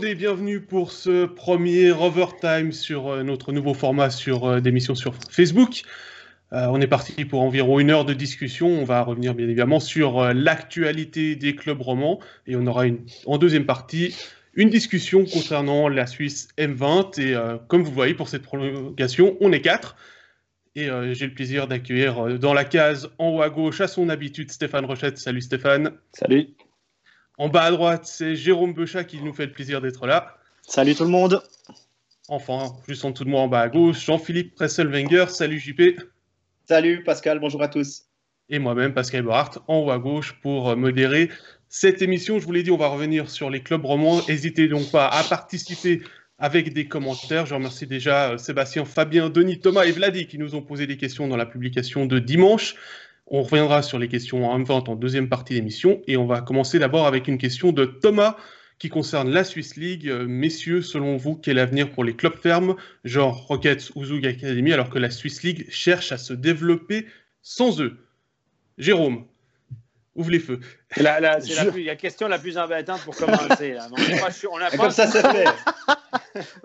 bienvenue pour ce premier Overtime sur euh, notre nouveau format sur euh, d'émission sur Facebook. Euh, on est parti pour environ une heure de discussion. On va revenir bien évidemment sur l'actualité des clubs romans et on aura en deuxième partie une discussion concernant la Suisse M20. Et comme vous voyez, pour cette prolongation, on est quatre. Et j'ai le plaisir d'accueillir dans la case en haut à gauche, à son habitude, Stéphane Rochette. Salut Stéphane. Salut. En bas à droite, c'est Jérôme Bechat qui nous fait le plaisir d'être là. Salut tout le monde. Enfin, juste en dessous de moi en bas à gauche, Jean-Philippe Presselwenger. Salut JP. Salut Pascal, bonjour à tous. Et moi-même, Pascal Eberhardt, en haut à gauche pour modérer cette émission. Je vous l'ai dit, on va revenir sur les clubs romans. N'hésitez donc pas à participer avec des commentaires. Je remercie déjà euh, Sébastien, Fabien, Denis, Thomas et Vladi qui nous ont posé des questions dans la publication de dimanche. On reviendra sur les questions en M20 en deuxième partie d'émission et on va commencer d'abord avec une question de Thomas qui concerne la Swiss League. Euh, messieurs, selon vous, quel avenir pour les clubs fermes, genre Rockets ou Zug Academy, alors que la Swiss League cherche à se développer sans eux? Jérôme, ouvre les feux. C'est la, question la plus embêtante pour commencer. comme ça, c'est fait.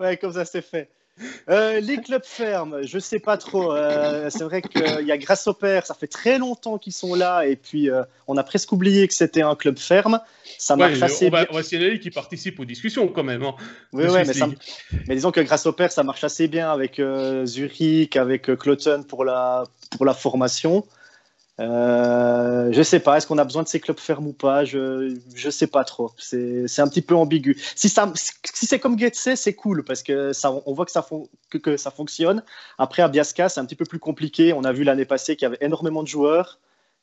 ouais, comme ça, c'est fait. Euh, les clubs fermes, je sais pas trop. Euh, c'est vrai qu'il y a Grâce au Père, ça fait très longtemps qu'ils sont là, et puis euh, on a presque oublié que c'était un club ferme. Ça marche assez on va, bien. On va signaler qui participe aux discussions quand même. Hein, oui, mais, mais, disons que Grâce au Père, ça marche assez bien avec Zurich, avec Cloton pour la, pour la formation. Euh, je sais pas, est-ce qu'on a besoin de ces clubs fermes ou pas? Je je sais pas trop. C'est un petit peu ambigu. Si ça si c'est comme Getse, c'est cool parce que ça on voit que ça que, que, ça fonctionne. Après à Biasca, c'est un petit peu plus compliqué. On a vu l'année passée qu'il y avait énormément de joueurs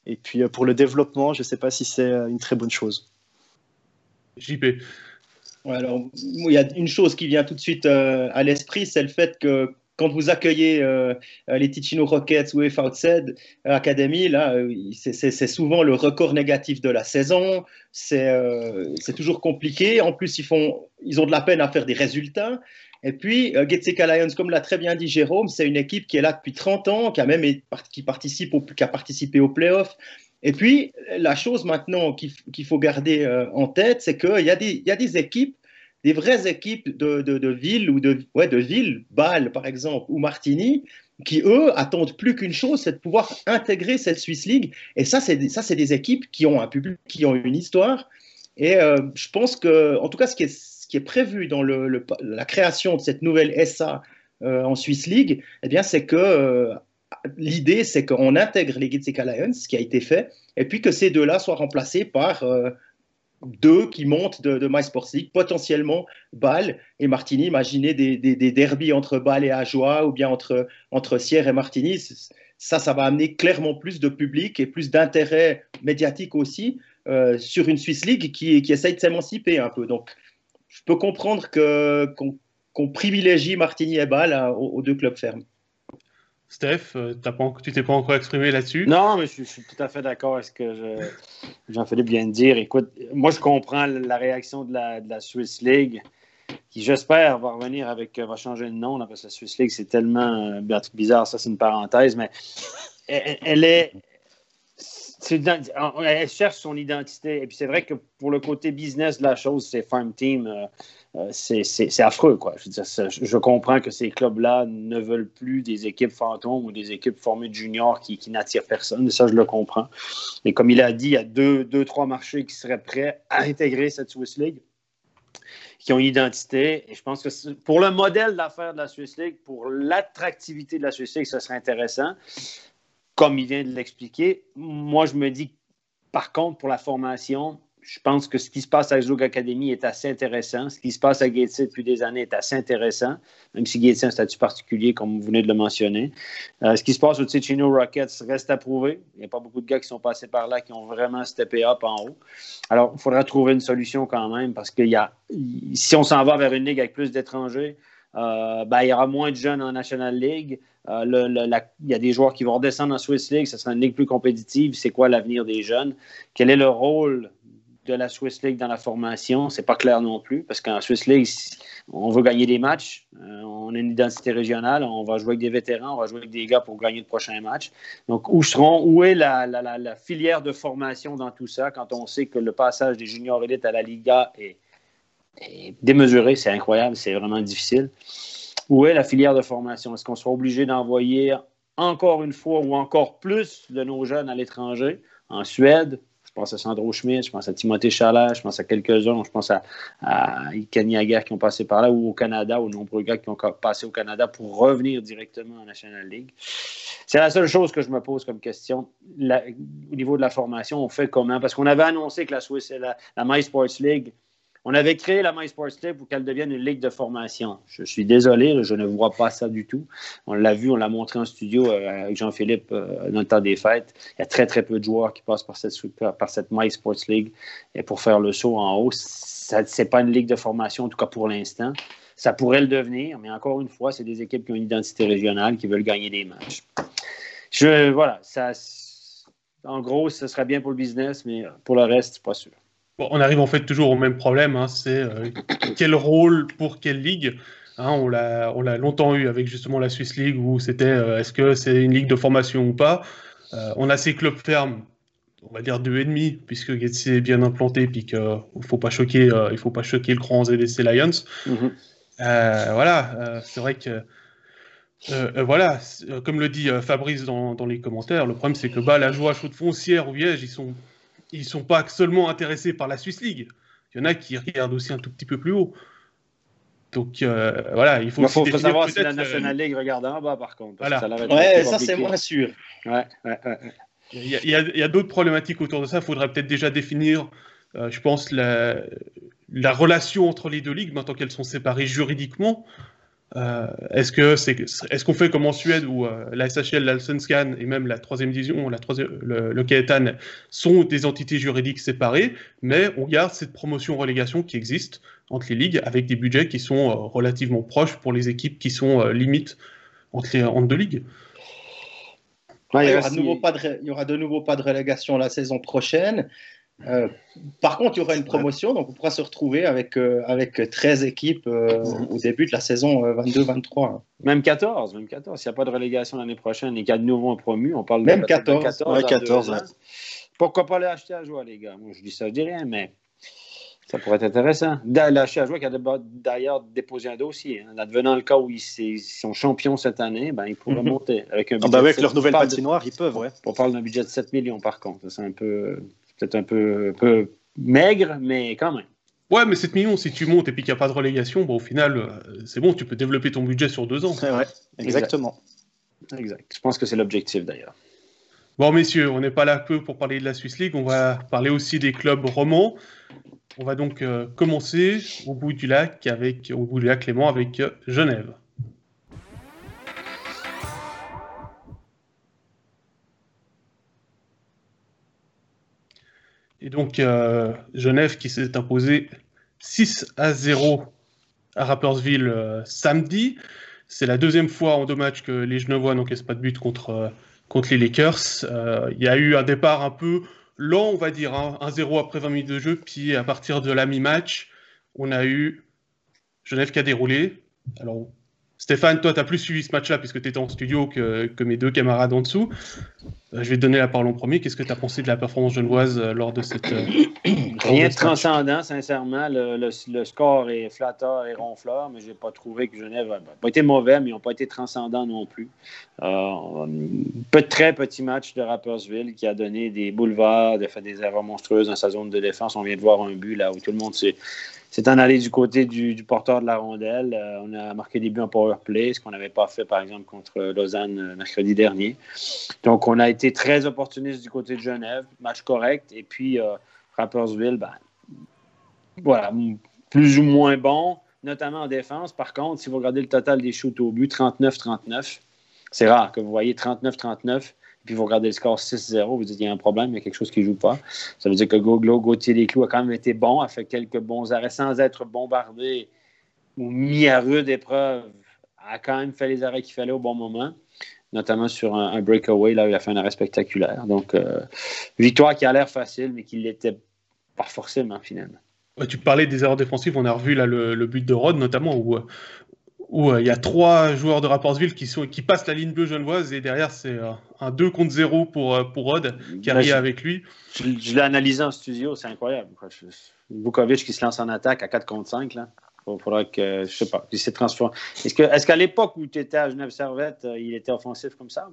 et puis euh, pour le développement, je sais pas si c'est euh, une très bonne chose. JP. alors, il y a une chose qui vient tout de suite euh, à l'esprit, c'est le fait que quand vous accueillez euh, les Ticino Rockets ou FOZ Academy, là, euh, c'est souvent le record négatif de la saison. Euh, c'est toujours compliqué. En plus, ils, font, ils ont de la peine à faire des résultats. Et puis, euh, Getseka Lions, comme l'a très bien dit Jérôme, c'est une équipe qui est là depuis 30 ans, qui a même qui participe au, qui a participé aux playoffs. Et puis, la chose maintenant qu'il faut garder en tête, c'est qu'il y, y, a des équipes des vraies équipes de, de, ville ou de, ouais, de ville, Bâle par exemple, ou Martigny, qui eux attendent plus qu'une chose, c'est de pouvoir intégrer cette Swiss League. Et ça, c'est des équipes qui ont un public, qui ont une histoire. Et euh, je pense que, en tout cas, ce qui est, ce qui est prévu dans le, la création de cette nouvelle SA euh, en Swiss League, eh bien, c'est que euh, l'idée, c'est qu'on intègre les Gitseka Lions, ce qui a été fait, et puis que ces deux-là soient remplacés par deux qui montent de, de League, potentiellement Bâle et Martigny. Imaginez des, des, derbies entre Bâle et Ajoie ou bien entre, entre Sierre et Martigny. Ça, ça va amener clairement plus de public et plus d'intérêt médiatique aussi euh, sur une Swiss League qui, qui essaye de s'émanciper un peu. Donc, je peux comprendre qu'on privilégie Martigny et Bâle aux deux clubs fermes. Steph, euh, pas, tu t'es pas encore exprimé là-dessus? Non, mais je, suis tout à fait d'accord avec ce que Jean-Philippe vient de dire. Écoute, moi, je comprends la réaction de la, Swiss League, qui, j'espère, va revenir avec, va changer de nom, parce que la Swiss League, c'est tellement euh, bizarre, ça, c'est une parenthèse, mais elle, est. elle cherche son identité. Et puis, c'est vrai que pour le côté business de la chose, c'est Farm Team. Euh, euh, c'est affreux. Quoi. Je, je, comprends que ces clubs-là ne veulent plus des équipes fantômes ou des équipes formées de juniors qui, n'attirent personne. Ça, je le comprends. Et comme il a dit, il y a deux, deux, trois marchés qui seraient prêts à intégrer cette Swiss League, qui ont une identité. Et je pense que pour le modèle d'affaires de la Swiss League, pour l'attractivité de la Swiss League, ce serait intéressant. Comme il vient de l'expliquer, moi, je me dis, par contre, pour la formation, je pense que ce qui se passe à Zug Academy est assez intéressant. Ce qui se passe à Gatesy depuis des années est assez intéressant, même si Gatesy a un statut particulier, comme vous venez de le mentionner. Euh, ce qui se passe au Ticino Rockets reste à prouver. Il n'y a pas beaucoup de gars qui sont passés par là qui ont vraiment steppé up en haut. Alors, il faudra trouver une solution quand même, parce que y a, si on s'en va vers une ligue avec plus d'étrangers, euh, ben, il y aura moins de jeunes en National League. Euh, il y a des joueurs qui vont redescendre en Swiss League. Ce sera une ligue plus compétitive. C'est quoi l'avenir des jeunes? Quel est le rôle de la Swiss League dans la formation, c'est pas clair non plus, parce qu'en Swiss League, on veut gagner des matchs, euh, on a une identité régionale, on va jouer avec des vétérans, on va jouer avec des gars pour gagner le prochain match. Donc, où seront, où est la, filière de formation dans tout ça, quand on sait que le passage des juniors élites à la Liga est démesurée, c'est incroyable, c'est vraiment difficile. Où est la filière de formation? Est-ce qu'on sera obligé d'envoyer encore une fois ou encore plus de nos jeunes à l'étranger, en Suède, pense à Sandro Schmidt, je pense à Timothée Chalat, je pense à quelques-uns, je pense à, à qui ont passé par là, ou au Canada, aux nombreux gars qui ont passé au Canada pour revenir directement en National League. C'est la seule chose que je me pose comme question. au niveau de la formation, on fait comment? Parce qu'on avait annoncé que la, Swiss, la, la My Sports League on avait créé la MySports League pour qu'elle devienne une ligue de formation. Je suis désolé, je ne vois pas ça du tout. On l'a vu, on l'a montré en studio euh, avec Jean-Philippe euh, dans le temps des fêtes. Il y a très, très peu de joueurs qui passent par cette, par cette MySports League et pour faire le saut en haut. Ce n'est pas une ligue de formation, en tout cas pour l'instant. Ça pourrait le devenir, mais encore une fois, c'est des équipes qui ont une identité régionale, qui veulent gagner des matchs. Je, voilà, ça, en gros, ce serait bien pour le business, mais pour le reste, pas sûr on arrive en fait toujours au même problème, hein, c'est euh, quel rôle pour quelle ligue hein, on l'a longtemps eu avec justement la Swiss League où c'était euh, est-ce que c'est une ligue de formation ou pas. Euh, on a ces clubs fermes, on va dire deux et demi, puisque c'est est bien implanté, puis qu'il ne faut pas choquer, il faut pas choquer le grand ZDC Lions. Mm-hmm. voilà, c'est vrai que voilà, comme le dit Fabrice dans, les commentaires, le problème c'est que bah, la joie chaude foncière ou Liège, ils sont ils ne sont pas seulement intéressés par la Swiss League. Il y en a qui regardent aussi un tout petit peu plus haut. Donc euh, voilà, il faut, faut, savoir si la euh, National League regarde en bas par contre. Voilà. Ça, ouais, ça c'est moins sûr. Ouais, ouais, il y a, d'autres problématiques autour de ça. Il faudrait peut-être déjà définir, euh, je pense, la, la, relation entre les deux ligues, maintenant qu'elles sont séparées juridiquement. Euh, est-ce que c'est est-ce qu'on fait comme en Suède où euh, la SHL, l'Alsenskan et même la troisième division, la troisième, le, le sont des entités juridiques séparées, mais on garde cette promotion-relégation qui existe entre les ligues avec des budgets qui sont euh, relativement proches pour les équipes qui sont limites entre, les, entre deux ligues. il, y aura il y aura de nouveau pas de relégation la saison prochaine. Euh, par contre, il y aura une promotion, donc on pourra se retrouver avec, euh, avec 13 équipes euh, au début de la saison 22-23. Même 14, même 14. S'il n'y a pas de relégation l'année prochaine et qu'il y a de nouveaux promus, on parle même de 14. 14, 14 Pourquoi pas les acheter à jouer, les gars? Moi, je dis ça, je dis rien, mais ça pourrait être intéressant. L'acheter à jouer qui a d'ailleurs déposé un dossier. En hein. advenant le cas où ils, sont champions cette année, ben, ils pourraient mhm. monter. Avec, un ah, ben, avec leur nouvelle patinoire, ils peuvent, ouais. On parle d'un budget de 7 millions, par contre. C'est un peu peut-être un peu, peu maigre, mais quand même. Ouais, mais 7 millions, si tu montes et puis qu'il n'y a pas de relégation, bon, au final, euh, c'est bon, tu peux développer ton budget sur deux ans. Ouais, exactement. Exact. Je pense que c'est l'objectif d'ailleurs. Bon, messieurs, on n'est pas là peu pour parler de la Swiss League, on va parler aussi des clubs romans. On va donc euh, commencer au bout du lac, avec, au bout du lac Clément, avec euh, Genève. Et donc, euh, Genève qui s'est imposé 6 à 0 à Rappersville euh, samedi. C'est la deuxième fois en deux matchs que les Genevois n'encaissent pas de but contre, euh, contre les Lakers. Il y a eu un départ un peu lent, on va dire, 1-0 hein. après 20 minutes de jeu. Puis à partir de la mi-match, on a eu Genève qui a déroulé. Alors, Stéphane, toi, tu as plus suivi ce match-là puisque tu étais en studio que, mes deux camarades en dessous. Euh, je vais te donner la parole en premier. Qu'est-ce que tu as pensé de la performance genevoise euh, lors de cette. Euh, Rien de transcendant, sincèrement. Le, score est flatteur et ronfleur, mais je n'ai pas trouvé que Genève n'a pas été mauvais, mais ils n'ont pas été transcendants non plus. peu, très petit match de Rappersville qui a donné des boulevards, de fait des erreurs monstrueuses dans sa zone de défense. On vient de voir un but là où tout le monde s'est c'est en aller du côté du, porteur de la rondelle. Euh, on a marqué des buts en power play, ce qu'on n'avait pas fait, par exemple, contre Lausanne euh, mercredi dernier. Donc, on a été très opportuniste du côté de Genève. Match correct. Et puis, euh, Rappersville, ben, voilà, plus ou moins bon, notamment en défense. Par contre, si vous regardez le total des shoots au but, 39-39, c'est rare que vous voyez 39-39 puis vous regardez le score 6-0, vous dites qu'il y a un problème, il y a quelque chose qui ne joue pas. Ça veut dire que Gauthier Desclous a quand même été bon, a fait quelques bons arrêts sans être bombardé ou mis à rude épreuve, a quand même fait les arrêts qu'il fallait au bon moment, notamment sur un, breakaway, là où il a fait un arrêt spectaculaire. Donc, euh, victoire qui a l'air facile, mais qui ne l'était pas forcément finalement. tu parlais des erreurs défensives, on a revu là, le, but de Rod notamment, où où euh, il y a trois joueurs de Rapportsville qui, sont, qui passent la ligne bleue genevoise et derrière c'est euh, un 2 contre 0 pour, euh, pour Rod qui arrive avec lui. Je, l'ai analysé en studio, c'est incroyable. Vukovic qui se lance en attaque à 4 contre 5. Là. Il faudra que, je sais pas, il s'est transformé. Est-ce qu'à est l'époque où tu étais à Genève Servette, euh, il était offensif comme ça?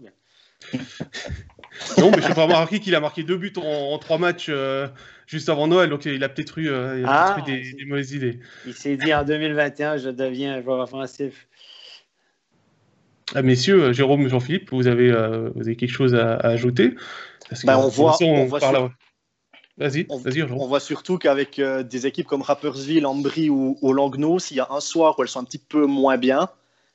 non, mais je n'ai pas remarqué qu'il a marqué deux buts en, trois matchs euh, juste avant Noël, donc il a peut-être eu, euh, ah, des, mauvaises idées. Il s'est dit en 2021, je deviens un joueur offensif. Ah, messieurs, Jérôme, Jean-Philippe, vous avez, vous avez quelque chose à, ajouter? Ben, on, voit, on, voit Vas-y, vas-y. On, voit surtout qu'avec euh, des équipes comme Rappersville, Ambry ou, ou Langnau, s'il y a un soir où elles sont un petit peu moins bien,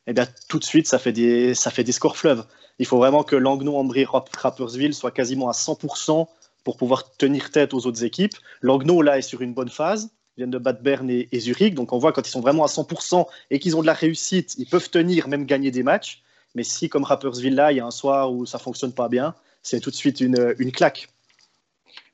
eh bien, tout de suite, ça fait des, ça fait des scores fleuves. Il faut vraiment que Langnau, Ambry, Rappersville soient quasiment à 100% pour pouvoir tenir tête aux autres équipes. Langnau, là, est sur une bonne phase. Ils viennent de battre Berne et, Zurich. Donc, on voit quand ils sont vraiment à 100% et qu'ils ont de la réussite, ils peuvent tenir, même gagner des matchs. Mais si, comme Rappersville, là, il y a un soir où ça fonctionne pas bien, c'est tout de suite une, une claque.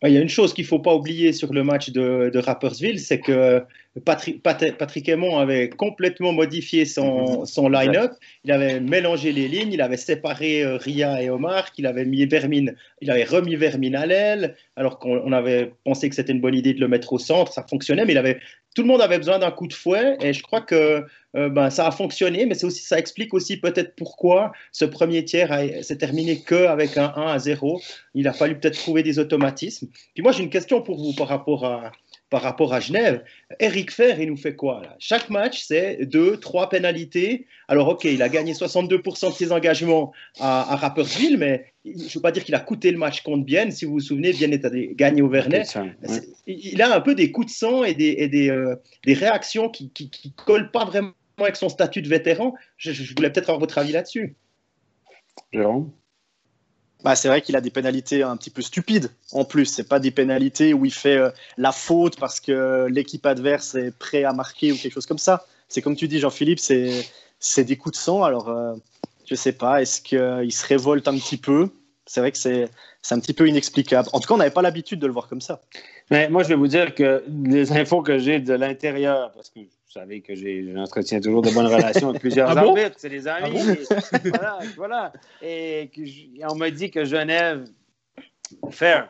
Il y a une chose qu'il ne faut pas oublier sur le match de, de Rappersville, c'est que Patrick, Patrick Aymon avait complètement modifié son, son line-up. Il avait mélangé les lignes, il avait séparé euh, Ria et Omar, qu'il avait mis Vermine, il avait remis Vermine à l'aile, alors qu'on avait pensé que c'était une bonne idée de le mettre au centre, ça fonctionnait, mais il avait, tout le monde avait besoin d'un coup de fouet, et je crois que euh, ben, ça a fonctionné, mais aussi, ça explique aussi peut-être pourquoi ce premier tiers s'est terminé qu'avec un 1 à 0. Il a fallu peut-être trouver des automatismes. Puis moi, j'ai une question pour vous par rapport à, par rapport à Genève. Eric Fer, il nous fait quoi là? Chaque match, c'est deux, trois pénalités. Alors, ok, il a gagné 62% de ses engagements à, à Rappersville, mais je ne veux pas dire qu'il a coûté le match contre Bienne. Si vous vous souvenez, Bienne est gagné au Vernet. Il a un peu des coups de sang et des, et des, euh, des réactions qui ne collent pas vraiment avec son statut de vétéran. Je, je voulais peut-être avoir votre avis là-dessus. Jérôme? Bah, c'est vrai qu'il a des pénalités un petit peu stupides en plus. C'est pas des pénalités où il fait euh, la faute parce que l'équipe adverse est prêt à marquer ou quelque chose comme ça. C'est comme tu dis, Jean-Philippe, c'est, des coups de sang. Alors, euh, je sais pas, est-ce qu'il se révolte un petit peu? C'est vrai que c'est, c'est un petit peu inexplicable. En tout cas, on n'avait pas l'habitude de le voir comme ça. Mais moi, je vais vous dire que les infos que j'ai de l'intérieur, parce que vous savez que j'entretiens toujours de bonnes relations avec plusieurs ah arbitres, c'est des amis. Ah voilà, voilà. Et on m'a dit que Genève, Fair,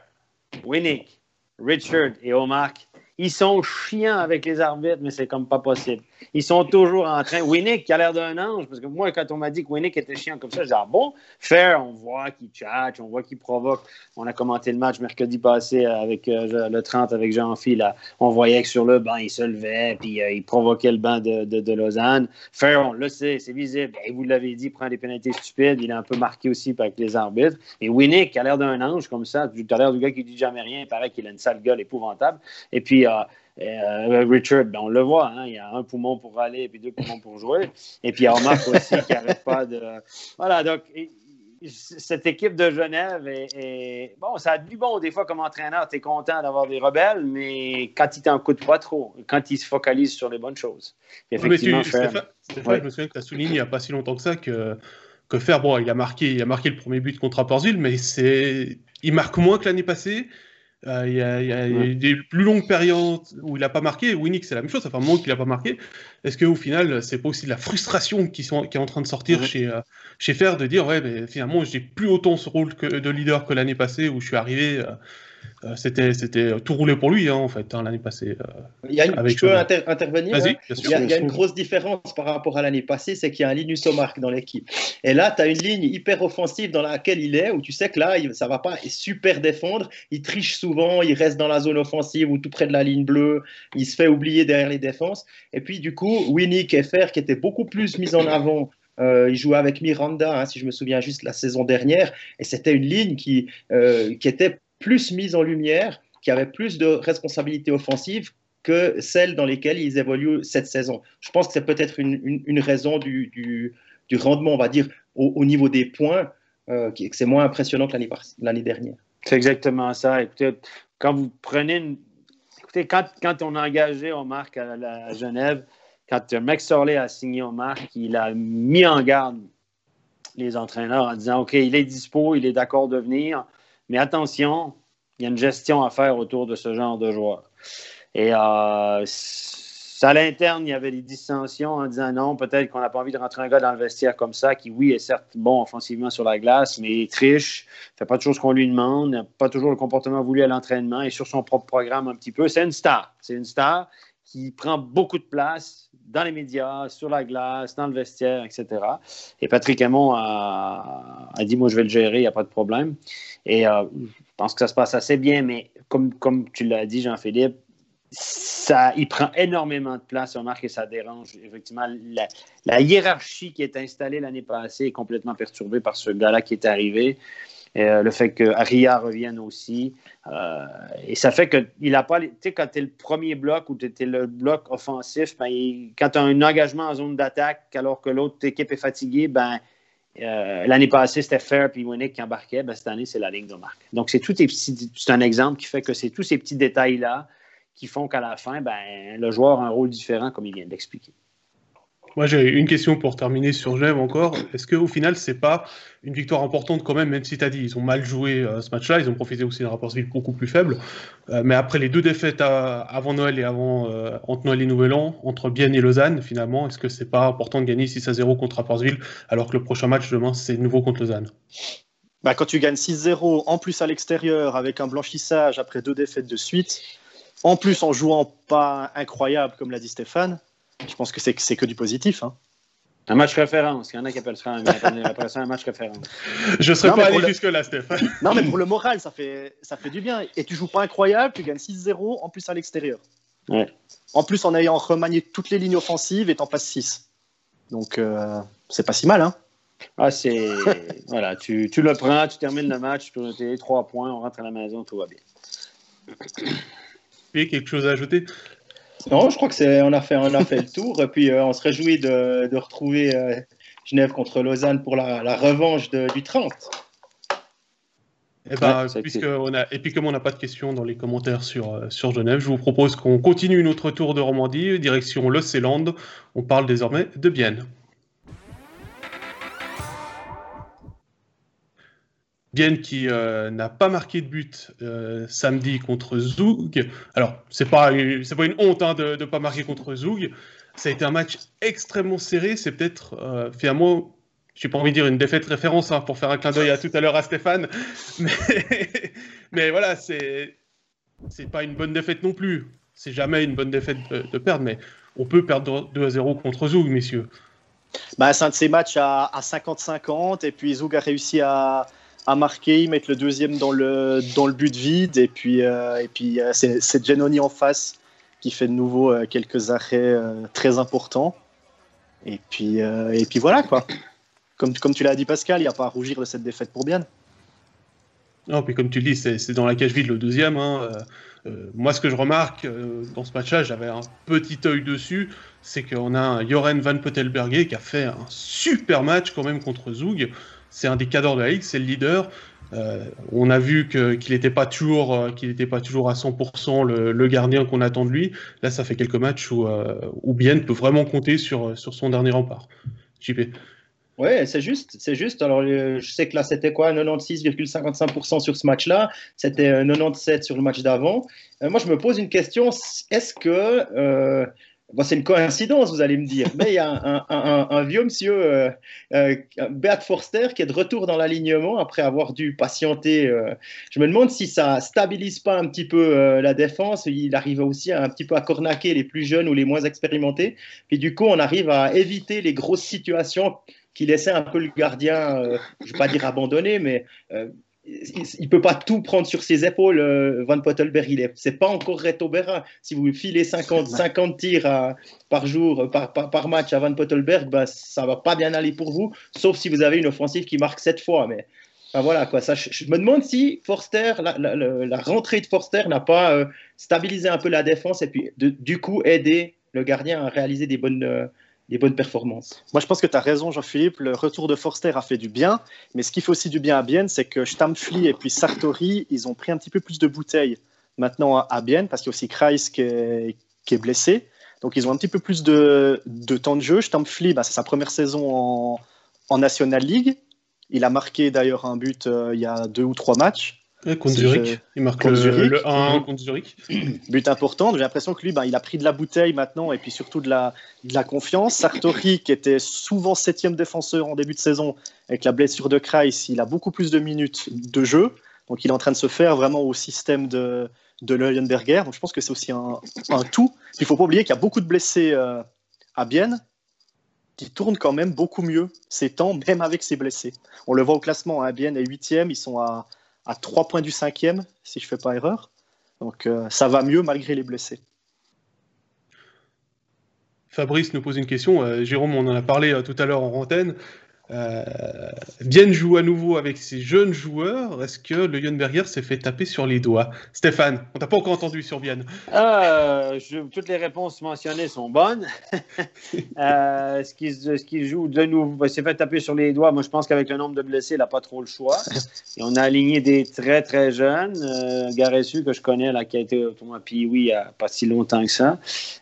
Winnick, Richard et Omar ils sont chiants avec les arbitres, mais c'est comme pas possible. Ils sont toujours en train. Winnick, qui a l'air d'un ange, parce que moi, quand on m'a dit que Winnick était chiant comme ça, je dis Ah bon, Fair, on voit qu'il chat, on voit qu'il provoque. On a commenté le match mercredi passé avec euh, le 30 avec Jean-Phil. On voyait que sur le banc, il se levait, puis euh, il provoquait le banc de, de, Lausanne. Fair, on le sait, c'est visible. Et vous l'avez dit, prend des pénalités stupides. Il est un peu marqué aussi avec les arbitres. Et Winnick, qui a l'air d'un ange comme ça, tu as l'air du gars qui dit jamais rien, il paraît qu'il a une sale gueule épouvantable. Et puis, euh, euh, Richard, ben, on le voit, hein, il y a un poumon pour aller et puis deux poumons pour jouer. Et puis il y a Omar aussi qui n'arrête pas de. Voilà, donc cette équipe de Genève est, Bon, ça a du bon des fois comme entraîneur, tu es content d'avoir des rebelles, mais quand ils t'en coûtent pas trop, quand ils se focalisent sur les bonnes choses. Effectivement, Stéphane, je me souviens que tu as souligné il n'y a pas si longtemps que ça que, que Fer, bon, il a, marqué, il a marqué le premier but contre Rapperswil, mais il marque moins que l'année passée. Euh, il y, a, des plus longues périodes où il n'a pas marqué. Winnick, c'est la même chose, ça fait un moment qu'il n'a pas marqué. Est-ce qu'au final, c'est pas aussi de la frustration qui, sont, qui est en train de sortir chez, euh, chez Fer de dire, ouais, mais finalement, j'ai plus autant ce rôle que, de leader que l'année passée où je suis arrivé. Euh, euh, c'était c'était tout roulé pour lui hein, en fait hein, l'année passée. Euh, il y a je peux intervenir. Hein? Il, y a, une grosse différence par rapport à l'année passée, c'est qu'il y a un Linus Omark dans l'équipe. Et là, tu as une ligne hyper offensive dans laquelle il est, où tu sais que là, ça va pas super défendre. Il triche souvent, il reste dans la zone offensive ou tout près de la ligne bleue. Il se fait oublier derrière les défenses. Et puis du coup, Winnie Keffer, qui était beaucoup plus mis en avant euh, il jouait avec Miranda, si je me souviens juste, la saison dernière. Et c'était une ligne qui, qui était plus mise en lumière, qui avait plus de responsabilités offensives que celles dans lesquelles ils évoluent cette saison. Je pense que c'est peut-être une, raison du, rendement, on va dire, au, niveau des points, euh, que c'est moins impressionnant que l'année dernière. C'est exactement ça. Écoutez, quand vous prenez Écoutez, quand, on a engagé Omar à, Genève, quand Max Sorley a signé Omar, il a mis en garde les entraîneurs en disant OK, il est dispo, il est d'accord de venir. Mais attention, il y a une gestion à faire autour de ce genre de joueurs. Et euh, à l'interne, il y avait des dissensions en disant non, peut-être qu'on n'a pas envie de rentrer un gars dans le vestiaire comme ça, qui, oui, est certes bon offensivement sur la glace, mais triche, fait pas toujours ce qu'on lui demande, n'a pas toujours le comportement voulu à l'entraînement et sur son propre programme un petit peu. C'est une star. C'est une star qui prend beaucoup de place dans les médias, sur la glace, dans le vestiaire, etc. Et Patrick Hamon a, dit Moi, je vais le gérer, il n'y a pas de problème. Et euh, je pense que ça se passe assez bien, mais comme, comme tu l'as dit, Jean-Philippe, ça, il prend énormément de place. On remarque que ça dérange. Effectivement, la, hiérarchie qui est installée l'année passée est complètement perturbée par ce gars-là qui est arrivé. Euh, le fait que Aria revienne aussi. Euh, et ça fait qu'il n'a pas. Tu sais, quand tu es le premier bloc ou tu es le bloc offensif, ben, quand tu as un engagement en zone d'attaque alors que l'autre équipe est fatiguée, ben, euh, l'année passée, c'était Fair et Winnick qui embarquaient. Ben, cette année, c'est la ligne de marque. Donc, c'est C'est un exemple qui fait que c'est tous ces petits détails-là qui font qu'à la fin, ben, le joueur a un rôle différent, comme il vient d'expliquer. Moi, j'ai une question pour terminer sur Genève encore. Est-ce qu'au final, c'est pas une victoire importante quand même, même si tu as dit ils ont mal joué euh, ce match-là, ils ont profité aussi d'un rapport civil beaucoup plus faible. Euh, mais après les deux défaites avant Noël et avant euh, entre Noël et Nouvel An, entre Bienne et Lausanne, finalement, est-ce que c'est pas important de gagner 6 à 0 contre Rapportsville alors que le prochain match demain, c'est nouveau contre Lausanne? Bah, Quand tu gagnes 6-0, en plus à l'extérieur, avec un blanchissage après deux défaites de suite, en plus en jouant pas incroyable, comme l'a dit Stéphane, je pense que c'est que du positif. Hein. Un match référence. Il y en a qui appellent ça un, un match référence. Je ne serais pas allé jusque-là, Stéphane. Non, mais pour le moral, ça fait, ça fait du bien. Et tu joues pas incroyable, tu gagnes 6-0, en plus à l'extérieur. En plus, en ayant remanié toutes les lignes offensives et t'en passes 6. Donc, euh, c'est pas si mal, hein. Ah, c'est. voilà, tu, tu, le prends, tu termines le match, tu as 3 points, on rentre à la maison, tout va bien. Puis, quelque chose à ajouter? Non, je crois que c'est on a fait on a fait le tour. Et puis euh, on se réjouit de, de retrouver euh, Genève contre Lausanne pour la, la revanche du 30. Et, eh ben, puisque on a, et puis comme on n'a pas de questions dans les commentaires sur, euh, sur Genève, je vous propose qu'on continue notre tour de Romandie, direction Le On parle désormais de Bienne. Bienne qui euh, n'a pas marqué de but euh, samedi contre Zoug. Alors, c'est pas, pas une honte hein, de ne pas marquer contre Zoug. Ça a été un match extrêmement serré. C'est peut-être, euh, finalement, je n'ai pas envie de dire une défaite référence hein, pour faire un clin d'œil à tout à l'heure à Stéphane. Mais, voilà, c'est c'est pas une bonne défaite non plus. C'est jamais une bonne défaite de, perdre, mais on peut perdre 2 à 0 contre Zoug, messieurs. Bah, c'est un de ces matchs à 50-50, et puis Zoug a réussi à, à marquer, ils mettent le deuxième dans le, dans le but vide, et puis, euh, puis euh, c'est Genoni en face qui fait de nouveau euh, quelques arrêts très importants. Et puis, et puis voilà, quoi. Comme, comme tu l'as dit, Pascal, il n'y a pas à rougir de cette défaite pour bien. Non, puis comme tu le dis, c'est dans la cage vide le deuxième. Hein. moi, ce que je remarque dans ce match-là, j'avais un petit œil dessus, c'est qu'on a un Joren Van Potelberger qui a fait un super match quand même contre Zoug c'est un des cadres de la Ligue, c'est le leader. Euh, on a vu qu'il n'était pas toujours, euh, pas toujours à 100% le, gardien qu'on attend de lui. Là, ça fait quelques matchs où, euh, où Bien peut vraiment compter sur, sur son dernier rempart. JP. Ouais, c'est juste, c'est juste. Alors, je sais que là, c'était quoi, 96,55% sur ce match-là. C'était 97 sur le match d'avant. moi, je me pose une question. Est-ce que c'est une coïncidence, vous allez me dire, mais il y a un, vieux monsieur, euh, euh Beat Forster, qui est de retour dans l'alignement après avoir dû patienter. Euh. je me demande si ça stabilise pas un petit peu euh, la défense. Il arrive aussi un petit peu à cornaquer les plus jeunes ou les moins expérimentés. Puis du coup, on arrive à éviter les grosses situations qui laissaient un peu le gardien, je ne vais pas dire abandonné, mais il ne peut pas tout prendre sur ses épaules, euh, Van Pottelberg. Ce n'est pas encore Reto Berra. Si vous filez 50, 50 tirs par jour, par, par, match à Van Pottelberg, bah, ça ne va pas bien aller pour vous, sauf si vous avez une offensive qui marque 7 fois. Mais voilà, quoi. Ça, je, me demande si Forster, la, rentrée de Forster n'a pas euh, stabilisé un peu la défense et puis du coup aidé le gardien à réaliser des bonnes, euh, des bonnes performances. Moi, je pense que tu as raison, Jean-Philippe. Le retour de Forster a fait du bien. Mais ce qui fait aussi du bien à Bienne, c'est que Stampfli et puis Sartori, ils ont pris un petit peu plus de bouteilles maintenant à Bienne, parce qu'il y a aussi Kreis qui est, blessé. Donc, ils ont un petit peu plus de, temps de jeu. Stampfli, bah, c'est sa première saison en, en, National League. Il a marqué d'ailleurs un but euh, il y a deux ou trois matchs. Contre Zurich. Il marque le, Zurich. 1 mhm. contre Zurich. But important. J'ai l'impression que lui, ben, il a pris de la bouteille maintenant et puis surtout de la, de la confiance. Sartori, qui était souvent septième défenseur en début de saison, avec la blessure de Kreis, il a beaucoup plus de minutes de jeu. Donc il est en train de se faire vraiment au système de, de Leuenberger. Donc je pense que c'est aussi un, un tout. Il ne faut pas oublier qu'il y a beaucoup de blessés euh, à Bienne qui tournent quand même beaucoup mieux ces temps, même avec ses blessés. On le voit au classement, hein, Bienne est huitième, ils sont à à 3 points du cinquième, si je ne fais pas erreur. Donc euh, ça va mieux malgré les blessés. Fabrice nous pose une question. Euh, Jérôme, on en a parlé euh, tout à l'heure en antenne. Euh, Bien joue à nouveau avec ses jeunes joueurs. Est-ce que le Yonberger s'est fait taper sur les doigts? Stéphane, on t'a pas encore entendu sur Bien. Euh, toutes les réponses mentionnées sont bonnes. euh, est-ce qu'il joue de nouveau ben, s'est fait taper sur les doigts Moi, je pense qu'avec le nombre de blessés, il n'a pas trop le choix. Et on a aligné des très, très jeunes. Euh, Garessu, que je connais, là, qui a été au tournoi puis oui, il n'y a pas si longtemps que ça.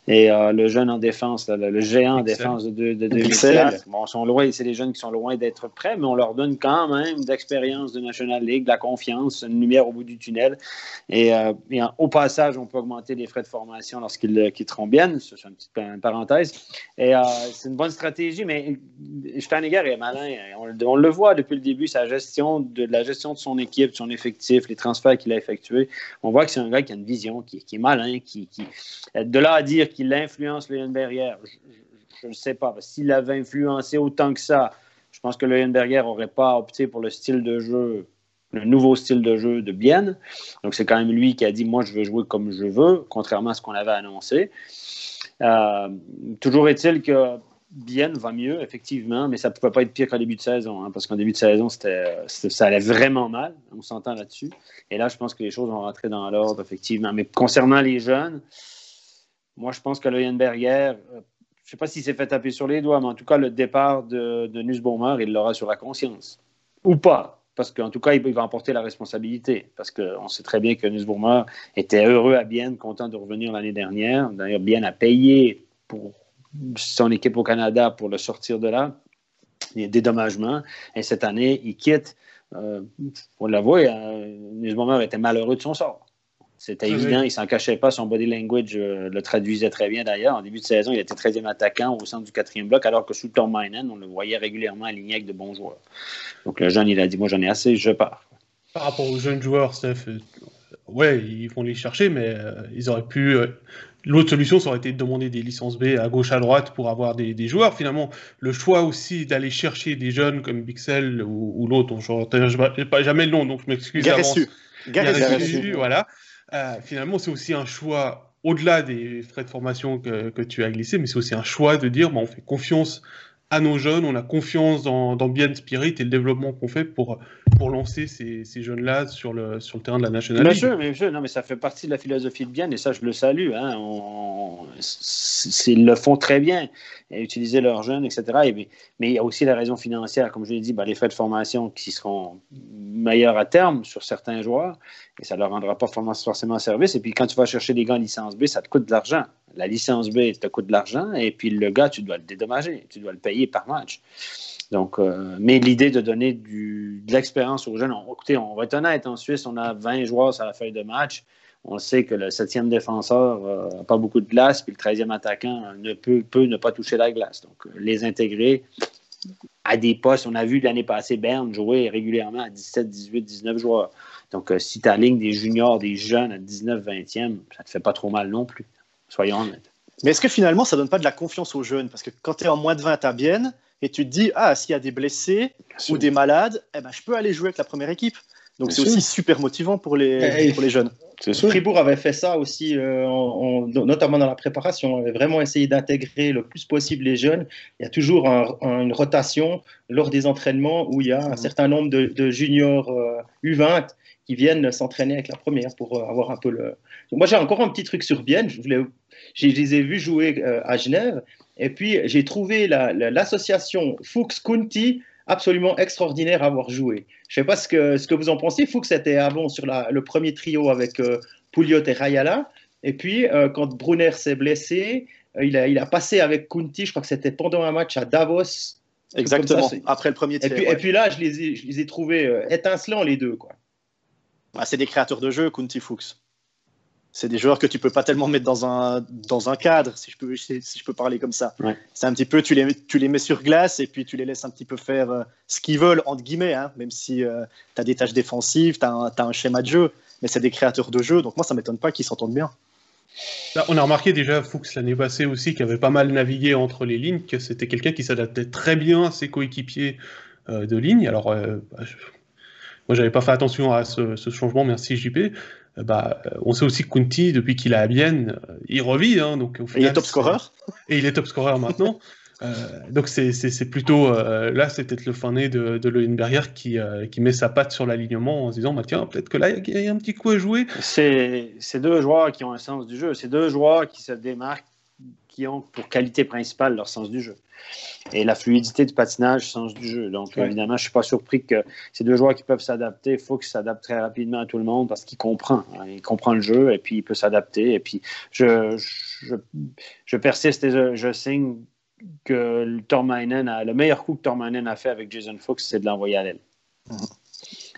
Et euh, le jeune en défense, le, géant en défense de, de, de, Bon, sont loin, c'est des jeunes qui sont loin d'être prêts, mais on leur donne quand même d'expérience de National League, de la confiance, une lumière au bout du tunnel. Et, euh, au passage, on peut augmenter les frais de formation lorsqu'ils quitteront bien. C'est une petite parenthèse. Et euh, c'est une bonne stratégie, mais Steineger est malin. On, le voit depuis le début, sa gestion de, la gestion de son équipe, son effectif, les transferts qu'il a effectués. On voit que c'est un gars qui a une vision, qui, est malin, qui, qui, de là à dire qu'il influence Léon Berrière, je ne sais pas. S'il avait influencé autant que ça, je pense que Leuenberger n'aurait pas opté pour le style de jeu, le nouveau style de jeu de Bienne. Donc, c'est quand même lui qui a dit Moi, je veux jouer comme je veux, contrairement à ce qu'on avait annoncé. Euh, toujours est-il que Bienne va mieux, effectivement, mais ça ne pouvait pas être pire qu'en début de saison, hein, parce qu'en début de saison, ça allait vraiment mal. On s'entend là-dessus. Et là, je pense que les choses vont rentrer dans l'ordre, effectivement. Mais concernant les jeunes, moi, je pense que Leuenberger je ne sais pas s'il s'est fait taper sur les doigts, mais en tout cas, le départ de, de Nussbaumer, il l'aura sur la conscience. Ou pas, parce qu'en tout cas, il, va emporter la responsabilité. Parce qu'on sait très bien que Nussbaumer était heureux à Bienne, content de revenir l'année dernière. D'ailleurs, Bienne a payé pour son équipe au Canada pour le sortir de là. Il y a des dédommagements. Et cette année, il quitte. Euh, on l'avoue, euh, Nussbaumer était malheureux de son sort. C'était évident, il s'en cachait pas. Son body language euh, le traduisait très bien d'ailleurs. En début de saison, il était 13e attaquant au centre du quatrième bloc, alors que sous Tom Minen, on le voyait régulièrement aligné avec de bons joueurs. Donc le jeune, il a dit Moi, j'en ai assez, je pars. Par rapport aux jeunes joueurs, Steph, euh, ouais, ils vont les chercher, mais euh, ils auraient pu. L'autre solution, ça aurait été de demander des licences B à gauche, à droite pour avoir des, joueurs. Finalement, le choix aussi d'aller chercher des jeunes comme Bixel ou, l'autre, je pas jamais le nom, donc je m'excuse. Garessu. Garessu, voilà. Euh, finalement, c'est aussi un choix, au-delà des frais de formation que, que tu as glissé, mais c'est aussi un choix de dire, bon, on fait confiance à nos jeunes, on a confiance dans, dans Bien Spirit et le développement qu'on fait pour, pour lancer ces, ces jeunes-là sur le, sur le terrain de la National League. Sûr, mais, non, mais ça fait partie de la philosophie de Bien et ça, je le salue. Hein. ils le font très bien, et utiliser leurs jeunes, etc. mais il y a aussi la raison financière, comme je l'ai dit, ben, les frais de formation qui seront meilleurs à terme sur certains joueurs et ça ne leur rendra pas forcément service. Et puis quand tu vas chercher des gars en licence B, ça te coûte de l'argent. La licence B te coûte de l'argent et puis le gars, tu dois le dédommager, tu dois le payer par match. Donc, euh, mais l'idée de donner de l'expérience aux jeunes, écoutez, on va être honnête, en Suisse, on a 20 joueurs sur la feuille de match. On sait que le septième défenseur n'a pas beaucoup de glace, puis le treizième attaquant ne peut, ne pas toucher la glace. Donc, euh, les intégrer à des postes, on a vu l'année passée Berne jouer régulièrement à 17, 18, 19 joueurs. Donc, euh, si tu alignes des juniors, des jeunes à 19, 20e, ça te fait pas trop mal non plus. Soyons honnêtes. Mais est-ce que finalement, ça donne pas de la confiance aux jeunes? Parce que quand tu es en moins de 20 à Bienne et tu te dis, ah, s'il y a des blessés ou des malades, eh ben, je peux aller jouer avec la première équipe. Donc c'est aussi super motivant pour les, pour les jeunes. Fribourg avait fait ça aussi, euh, notamment dans la préparation. On avait vraiment essayé d'intégrer le plus possible les jeunes. Il y a toujours une rotation lors des entraînements où il y a un mmh. certain nombre de, juniors U20 euh, qui viennent s'entraîner avec la première pour euh, avoir un peu le. Moi, j'ai encore un petit truc sur Bienne. Je, voulais, je les ai vus jouer à Genève. Et puis, j'ai trouvé l'association Fuchs-Kunti absolument extraordinaire à avoir joué. Je ne sais pas ce que, ce que vous en pensez. Fuchs était avant sur le premier trio avec euh, Pouliot et Rayala. Et puis, euh, quand Brunner s'est blessé, euh, il, a, il a passé avec Kunti, je crois que c'était pendant un match à Davos. Exactement, après le premier tir. Et puis, et puis là, je les ai, je les ai trouvés étincelants, les deux. Quoi. Bah, C'est des créateurs de jeu, Kunti Fuchs. C'est des joueurs que tu peux pas tellement mettre dans un, dans un cadre, si je peux, si je peux parler comme ça. C'est un petit peu, tu les, tu les mets sur glace et puis tu les laisses un petit peu faire euh, ce qu'ils veulent, entre guillemets, hein, même si euh, tu as des tâches défensives, tu as, as, un schéma de jeu, mais c'est des créateurs de jeu, donc moi ça m'étonne pas qu'ils s'entendent bien. Bah, on a remarqué déjà Fuchs l'année passée aussi, qui avait pas mal navigué entre les lignes, que c'était quelqu'un qui s'adaptait très bien à ses coéquipiers euh, de ligne. Alors, bah, je... moi j'avais pas fait attention à ce, ce changement, merci JP. Euh, bah, euh, on sait aussi que Kunti, depuis qu'il est à Bienne, euh, il revit. Hein, donc, il est top scorer. Et il est top scorer maintenant. Euh, donc c'est plutôt euh, là, c'est peut-être le fin nez de, de Leuenberger qui, euh, qui met sa patte sur l'alignement en se disant bah, tiens, peut-être que là, il y, a un petit coup à jouer. C'est deux joueurs qui ont un sens du jeu. C'est deux joueurs qui se démarquent, qui ont pour qualité principale leur sens du jeu et la fluidité du patinage, sens du jeu. Donc, évidemment, je ne suis pas surpris que ces deux joueurs qui peuvent s'adapter, il faut qu'ils s'adaptent très rapidement à tout le monde parce qu'il comprend. Hein. il comprend le jeu et puis il peut s'adapter. Et puis, je, je, je, persiste et je, signe que le, Tormainen a, le meilleur coup que Tormainen a fait avec Jason Fox, c'est de l'envoyer à l'aile. Mm-hmm.